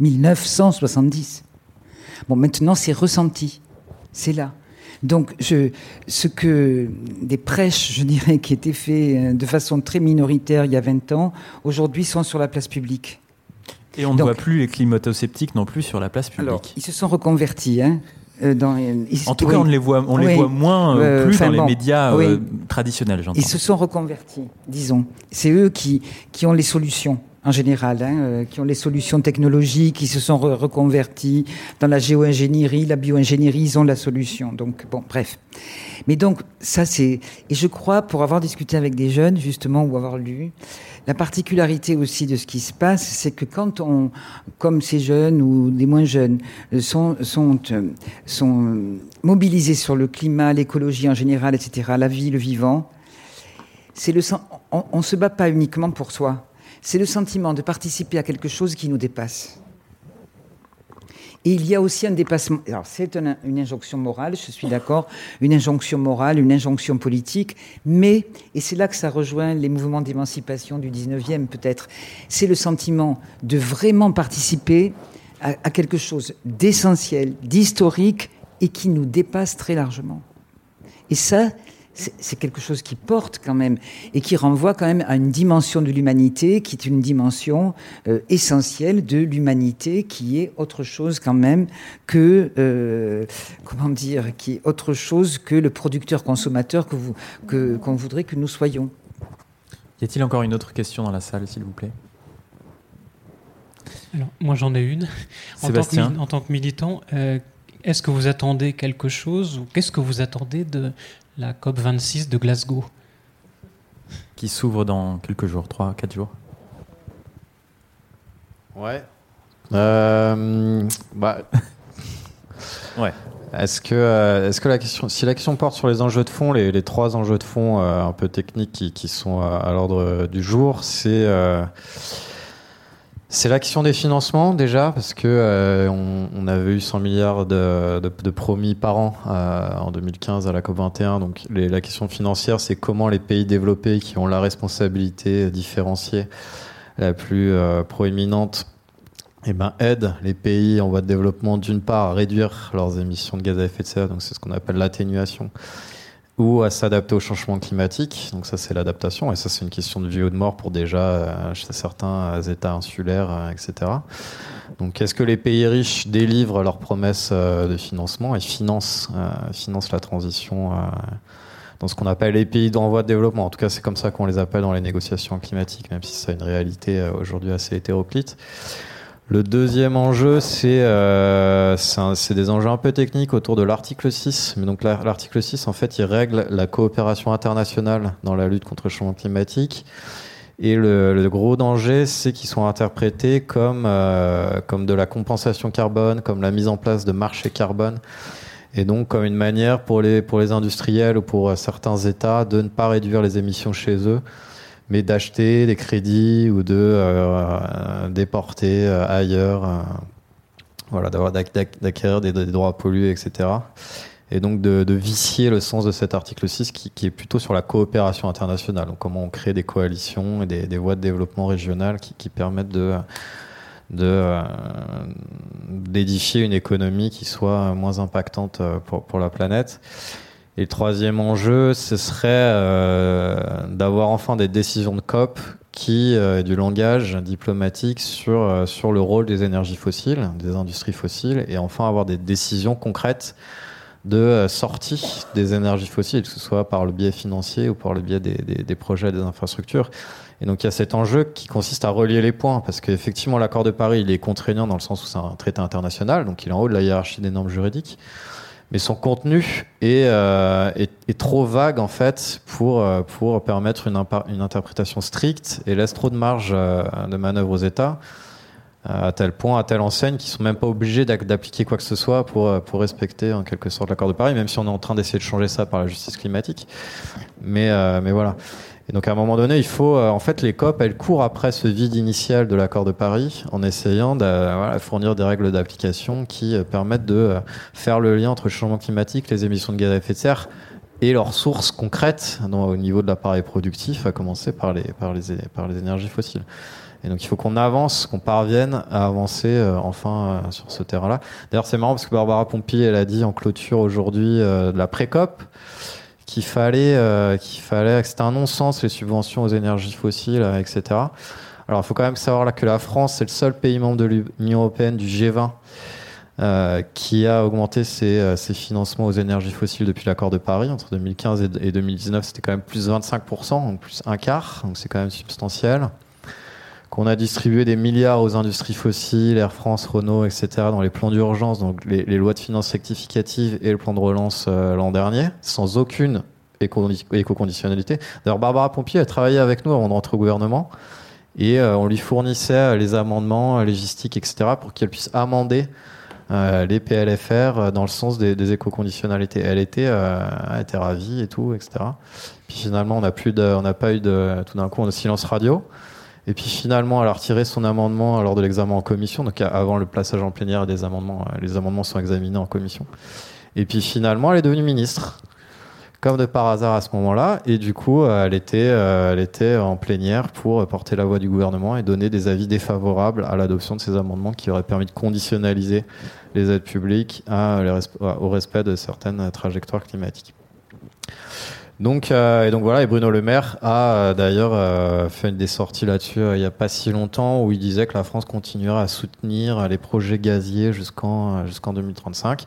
1970. Bon, maintenant c'est ressenti, c'est là. Donc, je, ce que des prêches, je dirais, qui étaient faits euh, de façon très minoritaire il y a 20 ans, aujourd'hui sont sur la place publique. Et on ne voit plus les climato-sceptiques non plus sur la place publique. Alors, ils se sont reconvertis. Hein. Euh, dans, en tout cas, on les voit, on les voit moins euh, plus dans les médias traditionnels. Ils se sont reconvertis, disons. C'est eux qui, qui ont les solutions en général, hein, euh, qui ont les solutions technologiques, qui se sont reconvertis dans la géo-ingénierie, la bio-ingénierie, ils ont la solution. Donc, bon, bref. Mais donc, ça, c'est. Et je crois, pour avoir discuté avec des jeunes, justement, ou avoir lu, la particularité aussi de ce qui se passe, c'est que quand on, comme ces jeunes ou des moins jeunes, euh, sont, sont, euh, sont mobilisés sur le climat, l'écologie en général, etc., la vie, le vivant, c'est le, on ne se bat pas uniquement pour soi c'est le sentiment de participer à quelque chose qui nous dépasse. Et il y a aussi un dépassement. Alors, c'est une, injonction morale, je suis d'accord, une injonction morale, une injonction politique, mais, et c'est là que ça rejoint les mouvements d'émancipation du 19e peut-être, c'est le sentiment de vraiment participer à, à quelque chose d'essentiel, d'historique et qui nous dépasse très largement. Et ça, c'est quelque chose qui porte quand même et qui renvoie quand même à une dimension de l'humanité qui est une dimension euh, essentielle de l'humanité qui est autre chose quand même que euh, comment dire qui est autre chose que le producteur consommateur que vous que qu'on voudrait que nous soyons. Y a-t-il encore une autre question dans la salle s'il vous plaît? Alors, moi j'en ai une. En tant, que, en tant que militant, euh, est-ce que vous attendez quelque chose ou qu'est-ce que vous attendez de la COP26 de Glasgow. Qui s'ouvre dans quelques jours, 3, 4 jours. Ouais. Euh, bah. ouais. Est-ce que, euh, est-ce que la question, si la question porte sur les enjeux de fond, les, trois enjeux de fond euh, un peu techniques qui, qui sont à l'ordre du jour, c'est c'est l'action des financements déjà, parce que euh, on, avait eu 100 milliards de, promis par an euh, en 2015 à la COP21. Donc la question financière, c'est comment les pays développés qui ont la responsabilité différenciée la plus euh, proéminente eh ben, aident les pays en voie de développement d'une part à réduire leurs émissions de gaz à effet de serre, donc c'est ce qu'on appelle l'atténuation, ou à s'adapter au changement climatique. Donc ça, c'est l'adaptation. Et ça, c'est une question de vie ou de mort pour déjà euh, certains États insulaires, euh, etc. Donc est-ce que les pays riches délivrent leurs promesses euh, de financement et financent, financent la transition dans ce qu'on appelle les pays d'envoi de développement? En tout cas, c'est comme ça qu'on les appelle dans les négociations climatiques, même si c'est une réalité aujourd'hui assez hétéroclite. Le deuxième enjeu, euh, c'est des enjeux un peu techniques autour de l'article 6. Mais donc l'article 6, en fait, il règle la coopération internationale dans la lutte contre le changement climatique. Et le, gros danger, c'est qu'ils sont interprétés comme, euh, comme de la compensation carbone, comme la mise en place de marchés carbone. Et donc comme une manière pour les, pour les industriels ou pour certains États de ne pas réduire les émissions chez eux mais d'acheter des crédits ou de euh, déporter euh, ailleurs, euh, voilà, d'acquérir des, droits à polluer, etc. Et donc de, vicier le sens de cet article 6 qui, est plutôt sur la coopération internationale. Donc comment on crée des coalitions et des, voies de développement régionales qui, permettent de d'édifier une économie qui soit moins impactante pour la planète. Et le troisième enjeu, ce serait euh, d'avoir enfin des décisions de COP qui euh, du langage diplomatique sur, euh, sur le rôle des énergies fossiles, des industries fossiles, et enfin avoir des décisions concrètes de sortie des énergies fossiles, que ce soit par le biais financier ou par le biais des, des, des projets des infrastructures. Et donc il y a cet enjeu qui consiste à relier les points, parce qu'effectivement l'accord de Paris, il est contraignant dans le sens où c'est un traité international, donc il est en haut de la hiérarchie des normes juridiques mais son contenu est, euh, est, trop vague en fait pour, euh, permettre une, interprétation stricte et laisse trop de marge euh, de manœuvre aux États à tel point, à telle enseigne qu'ils sont même pas obligés d'appliquer quoi que ce soit pour, respecter en quelque sorte l'accord de Paris, même si on est en train d'essayer de changer ça par la justice climatique. Mais voilà. Et donc à un moment donné, il faut, en fait, les COP, elles courent après ce vide initial de l'accord de Paris en essayant de fournir des règles d'application qui permettent de faire le lien entre le changement climatique, les émissions de gaz à effet de serre et leurs sources concrètes au niveau de l'appareil productif, à commencer par les, par les, par les énergies fossiles. Et donc il faut qu'on avance, qu'on parvienne à avancer euh, enfin euh, sur ce terrain-là. D'ailleurs c'est marrant parce que Barbara Pompier, elle a dit en clôture aujourd'hui euh, de la pré-COP qu'il fallait, qu'il fallait, c'était un non-sens les subventions aux énergies fossiles, etc. Alors il faut quand même savoir là que la France c'est le seul pays membre de l'Union européenne du G20 euh, qui a augmenté ses, ses, financements aux énergies fossiles depuis l'accord de Paris. Entre 2015 et, 2019, c'était quand même plus de 25%, donc plus un quart, donc c'est quand même substantiel qu'on a distribué des milliards aux industries fossiles, Air France, Renault, etc., dans les plans d'urgence, donc les, lois de finances rectificatives et le plan de relance euh, l'an dernier, sans aucune éco-conditionnalité. D'ailleurs, Barbara Pompier a travaillé avec nous avant de rentrer au gouvernement et euh, on lui fournissait les amendements logistiques, etc., pour qu'elle puisse amender euh, les PLFR dans le sens des, éco-conditionnalités. Elle était, elle était ravie et tout, etc. Puis finalement, on n'a pas eu de, tout d'un coup, on a silence radio. Et puis finalement, elle a retiré son amendement lors de l'examen en commission. Donc avant le passage en plénière des amendements, euh, les amendements sont examinés en commission. Et puis finalement, elle est devenue ministre, comme de par hasard à ce moment-là. Et du coup, euh, elle était, euh, elle était en plénière pour porter la voix du gouvernement et donner des avis défavorables à l'adoption de ces amendements qui auraient permis de conditionnaliser les aides publiques au respect de certaines trajectoires climatiques. Donc, euh, et donc voilà, et Bruno Le Maire a euh, d'ailleurs euh, fait des sorties là-dessus il n'y a pas si longtemps où il disait que la France continuera à soutenir les projets gaziers jusqu'en jusqu'en 2035.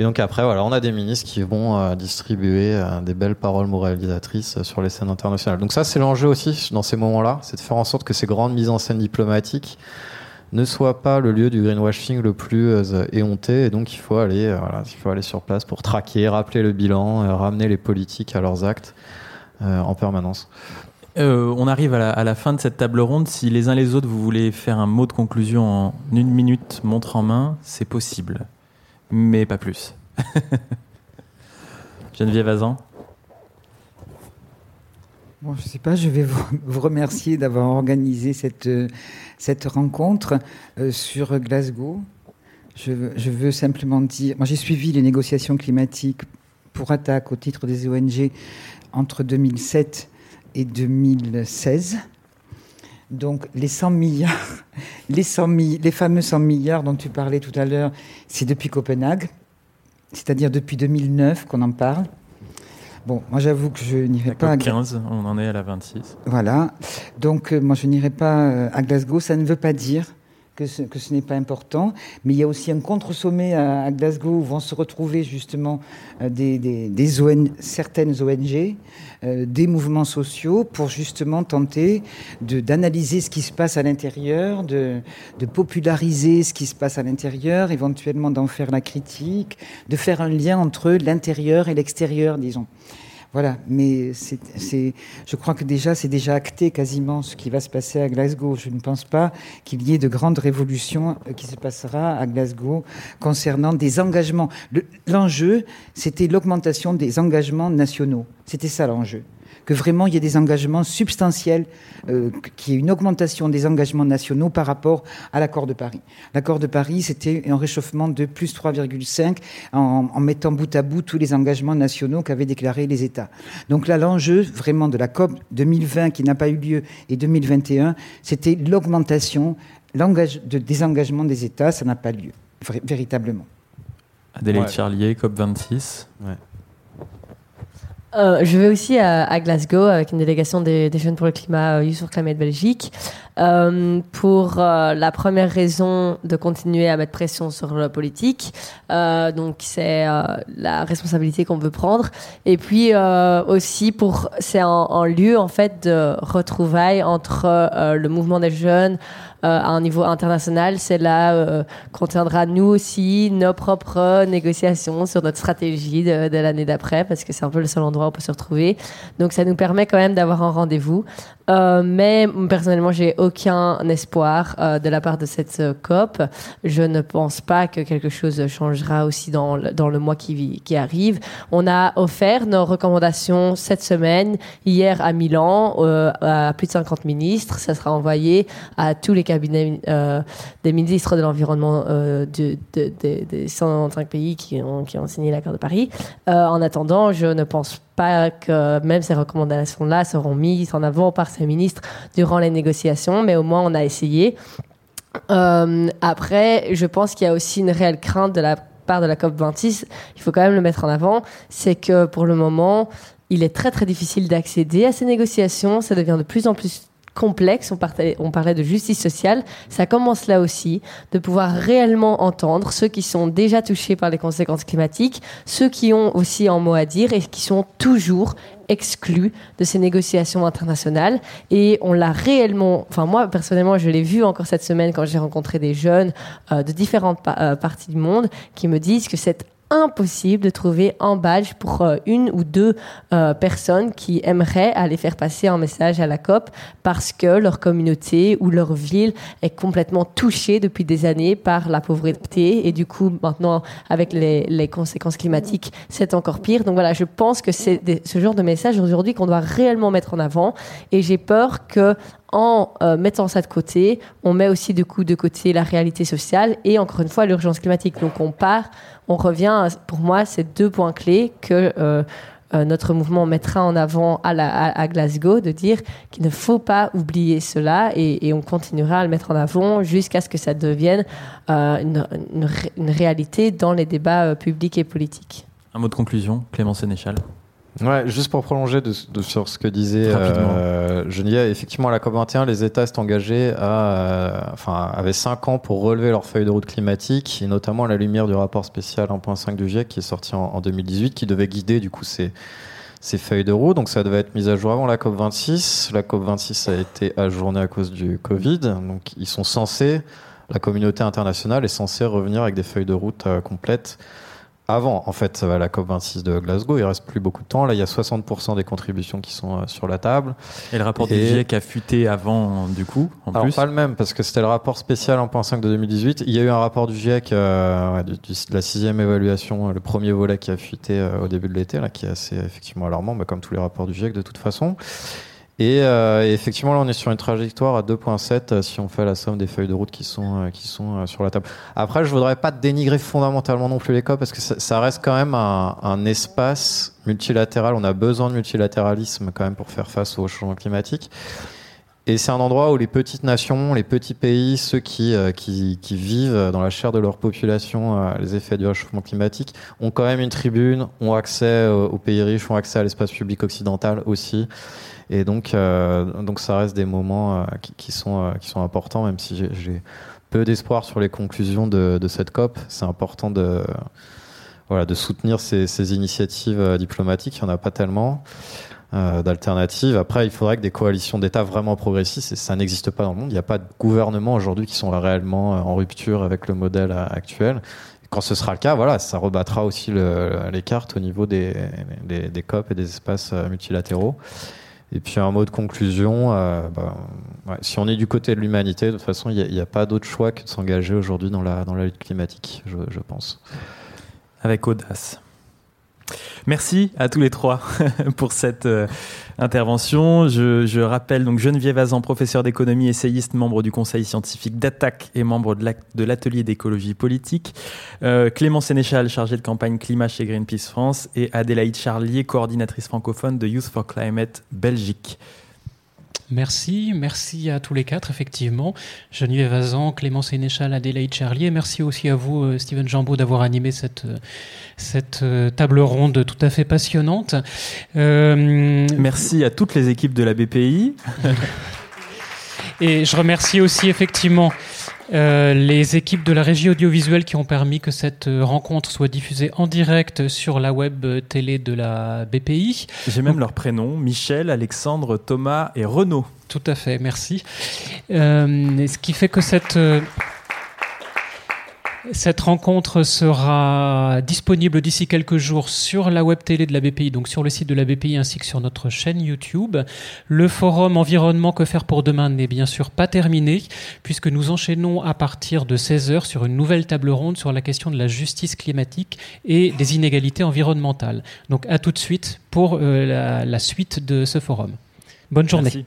Et donc après, voilà, on a des ministres qui vont distribuer des belles paroles moralisatrices sur les scènes internationales. Donc ça, c'est l'enjeu aussi dans ces moments-là, c'est de faire en sorte que ces grandes mises en scène diplomatiques ne soit pas le lieu du greenwashing le plus euh, éhonté. Et donc, il faut aller, euh, il faut aller sur place pour traquer, rappeler le bilan, euh, ramener les politiques à leurs actes en permanence. on arrive à la, fin de cette table ronde. Si les uns les autres, vous voulez faire un mot de conclusion en une minute, montre en main, c'est possible. Mais pas plus. Geneviève Azan Bon, je ne sais pas, je vais vous, remercier d'avoir organisé cette, cette rencontre euh, sur Glasgow. Je, veux simplement dire, moi j'ai suivi les négociations climatiques pour attaque au titre des ONG entre 2007 et 2016. Donc les 100 milliards, les, 100 les fameux 100 milliards dont tu parlais tout à l'heure, c'est depuis Copenhague, c'est-à-dire depuis 2009 qu'on en parle. Bon, moi j'avoue que je n'irai pas à 15, on en est à la 26. Voilà. Donc euh, moi je n'irai pas euh, à Glasgow, ça ne veut pas dire que ce, que ce n'est pas important, mais il y a aussi un contre-sommet à, Glasgow où vont se retrouver justement euh, des, des, des certaines ONG, des mouvements sociaux pour justement tenter d'analyser ce qui se passe à l'intérieur, de, de, populariser ce qui se passe à l'intérieur, éventuellement d'en faire la critique, de faire un lien entre l'intérieur et l'extérieur, disons. Voilà, mais je crois que déjà, c'est déjà acté quasiment ce qui va se passer à Glasgow. Je ne pense pas qu'il y ait de grandes révolutions euh, qui se passera à Glasgow concernant des engagements. l'enjeu, c'était l'augmentation des engagements nationaux. C'était ça l'enjeu que vraiment il y ait des engagements substantiels, euh, qu'il y ait une augmentation des engagements nationaux par rapport à l'accord de Paris. L'accord de Paris, c'était un réchauffement de plus 3,5 en, en, mettant bout à bout tous les engagements nationaux qu'avaient déclarés les États. Donc là, l'enjeu vraiment de la COP 2020 qui n'a pas eu lieu et 2021, c'était l'augmentation de, des engagements des États. Ça n'a pas lieu, véritablement. Adélaïde Charlier, COP 26. Ouais. Euh, je vais aussi à, Glasgow avec une délégation des, Jeunes pour le climat euh, Youth for Climate Belgique euh, pour la première raison de continuer à mettre pression sur la politique. donc c'est la responsabilité qu'on veut prendre et puis aussi pour c'est un, lieu en fait de retrouvailles entre le mouvement des jeunes à un niveau international, c'est là qu'on tiendra nous aussi nos propres négociations sur notre stratégie de, l'année d'après, parce que c'est un peu le seul endroit où on peut se retrouver. Donc ça nous permet quand même d'avoir un rendez-vous. Euh, mais personnellement, j'ai aucun espoir euh, de la part de cette euh, COP. Je ne pense pas que quelque chose changera aussi dans le, dans le mois qui, qui arrive. On a offert nos recommandations cette semaine, hier à Milan, à plus de 50 ministres. Ça sera envoyé à tous les cabinets des ministres de l'environnement de, de, des 105 pays qui ont, qui ont signé l'accord de Paris. en attendant, je ne pense pas que même ces recommandations-là seront mises en avant par ces ministres durant les négociations, mais au moins on a essayé. Euh, après, je pense qu'il y a aussi une réelle crainte de la part de la COP26, il faut quand même le mettre en avant, c'est que pour le moment, il est très très difficile d'accéder à ces négociations, ça devient de plus en plus complexe, on, on, parlait de justice sociale, ça commence là aussi, de pouvoir réellement entendre ceux qui sont déjà touchés par les conséquences climatiques, ceux qui ont aussi un mot à dire et qui sont toujours exclus de ces négociations internationales. Et on l'a réellement, enfin moi personnellement, je l'ai vu encore cette semaine quand j'ai rencontré des jeunes euh, de différentes euh, parties du monde qui me disent que cette impossible de trouver un badge pour euh, une ou deux euh, personnes qui aimeraient aller faire passer un message à la COP parce que leur communauté ou leur ville est complètement touchée depuis des années par la pauvreté et du coup maintenant avec les, conséquences climatiques c'est encore pire. Donc voilà, je pense que c'est ce genre de message aujourd'hui qu'on doit réellement mettre en avant et j'ai peur que en euh, mettant ça de côté, on met aussi du coup de côté la réalité sociale et encore une fois l'urgence climatique. Donc on part, on revient, pour moi, ces deux points clés que euh, euh, notre mouvement mettra en avant à, la, à, Glasgow, de dire qu'il ne faut pas oublier cela et, on continuera à le mettre en avant jusqu'à ce que ça devienne une, une, réalité dans les débats publics et politiques. Un mot de conclusion, Clément Sénéchal. Ouais, juste pour prolonger de, sur ce que disait euh, Geneviève, effectivement, à la COP21, les États s'est engagés à, euh, enfin, avaient 5 ans pour relever leur feuille de route climatique, et notamment à la lumière du rapport spécial 1.5 du GIEC qui est sorti en, 2018, qui devait guider du coup ces, ces feuilles de route. Donc ça devait être mis à jour avant la COP26. La COP26 a été ajournée à cause du Covid. Donc ils sont censés, la communauté internationale est censée revenir avec des feuilles de route euh, complètes avant, en fait, ça va à la COP26 de Glasgow. Il reste plus beaucoup de temps. Là, il y a 60% des contributions qui sont euh, sur la table. Et le rapport du GIEC a fuité avant, du coup, en Alors, pas le même, parce que c'était le rapport spécial 1.5 de 2018. Il y a eu un rapport du GIEC euh, de, la sixième évaluation, le premier volet qui a fuité euh, au début de l'été, là, qui est assez effectivement alarmant, mais comme tous les rapports du GIEC de toute façon. Euh, et, effectivement, là, on est sur une trajectoire à 2.7 euh, si on fait la somme des feuilles de route qui sont, euh, qui sont sur la table. Après, je voudrais pas dénigrer fondamentalement non plus les parce que ça, reste quand même un, un, espace multilatéral. On a besoin de multilatéralisme quand même pour faire face au changement climatique. Et c'est un endroit où les petites nations, les petits pays, ceux qui, qui, qui, vivent dans la chair de leur population les effets du réchauffement climatique, ont quand même une tribune, ont accès aux pays riches, ont accès à l'espace public occidental aussi. Et donc, euh, donc ça reste des moments euh, qui, sont, euh, qui sont importants, même si j'ai peu d'espoir sur les conclusions de, cette COP. C'est important de, voilà, de soutenir ces, initiatives diplomatiques. Il n'y en a pas tellement d'alternatives. Après, il faudrait que des coalitions d'États vraiment progressistes, ça n'existe pas dans le monde. Il n'y a pas de gouvernement aujourd'hui qui sont réellement en rupture avec le modèle actuel. quand ce sera le cas, voilà, ça rebattra aussi le, les cartes au niveau des, des COP et des espaces multilatéraux. Et puis un mot de conclusion, euh, bah, si on est du côté de l'humanité, de toute façon, il n'y a, pas d'autre choix que de s'engager aujourd'hui dans la, lutte climatique, je, je pense. Avec audace. Merci à tous les trois pour cette euh, intervention. Je, rappelle donc Geneviève Azan, professeur d'économie, essayiste, membre du conseil scientifique d'Attaque et membre de l'atelier d'écologie politique. Euh, Clément Sénéchal, chargé de campagne climat chez Greenpeace France. Et Adélaïde Charlier, coordinatrice francophone de Youth for Climate Belgique. Merci, merci à tous les quatre, effectivement. Geneviève Vazan, Clément Sénéchal, Adélaïde Charlier. Merci aussi à vous, euh, Steven Jambeau, d'avoir animé cette, euh, cette euh, table ronde tout à fait passionnante. Merci à toutes les équipes de la BPI. Et je remercie aussi, effectivement, Euh, les équipes de la régie audiovisuelle qui ont permis que cette euh, rencontre soit diffusée en direct sur la web télé de la BPI. J'ai même leurs prénoms, Michel, Alexandre, Thomas et Renaud. Tout à fait, merci. Euh, ce qui fait que cette... cette rencontre sera disponible d'ici quelques jours sur la web télé de la BPI, donc sur le site de la BPI ainsi que sur notre chaîne YouTube. Le forum environnement que faire pour demain n'est bien sûr pas terminé puisque nous enchaînons à partir de 16h sur une nouvelle table ronde sur la question de la justice climatique et des inégalités environnementales. Donc à tout de suite pour euh, la, la suite de ce forum. Bonne journée. Merci.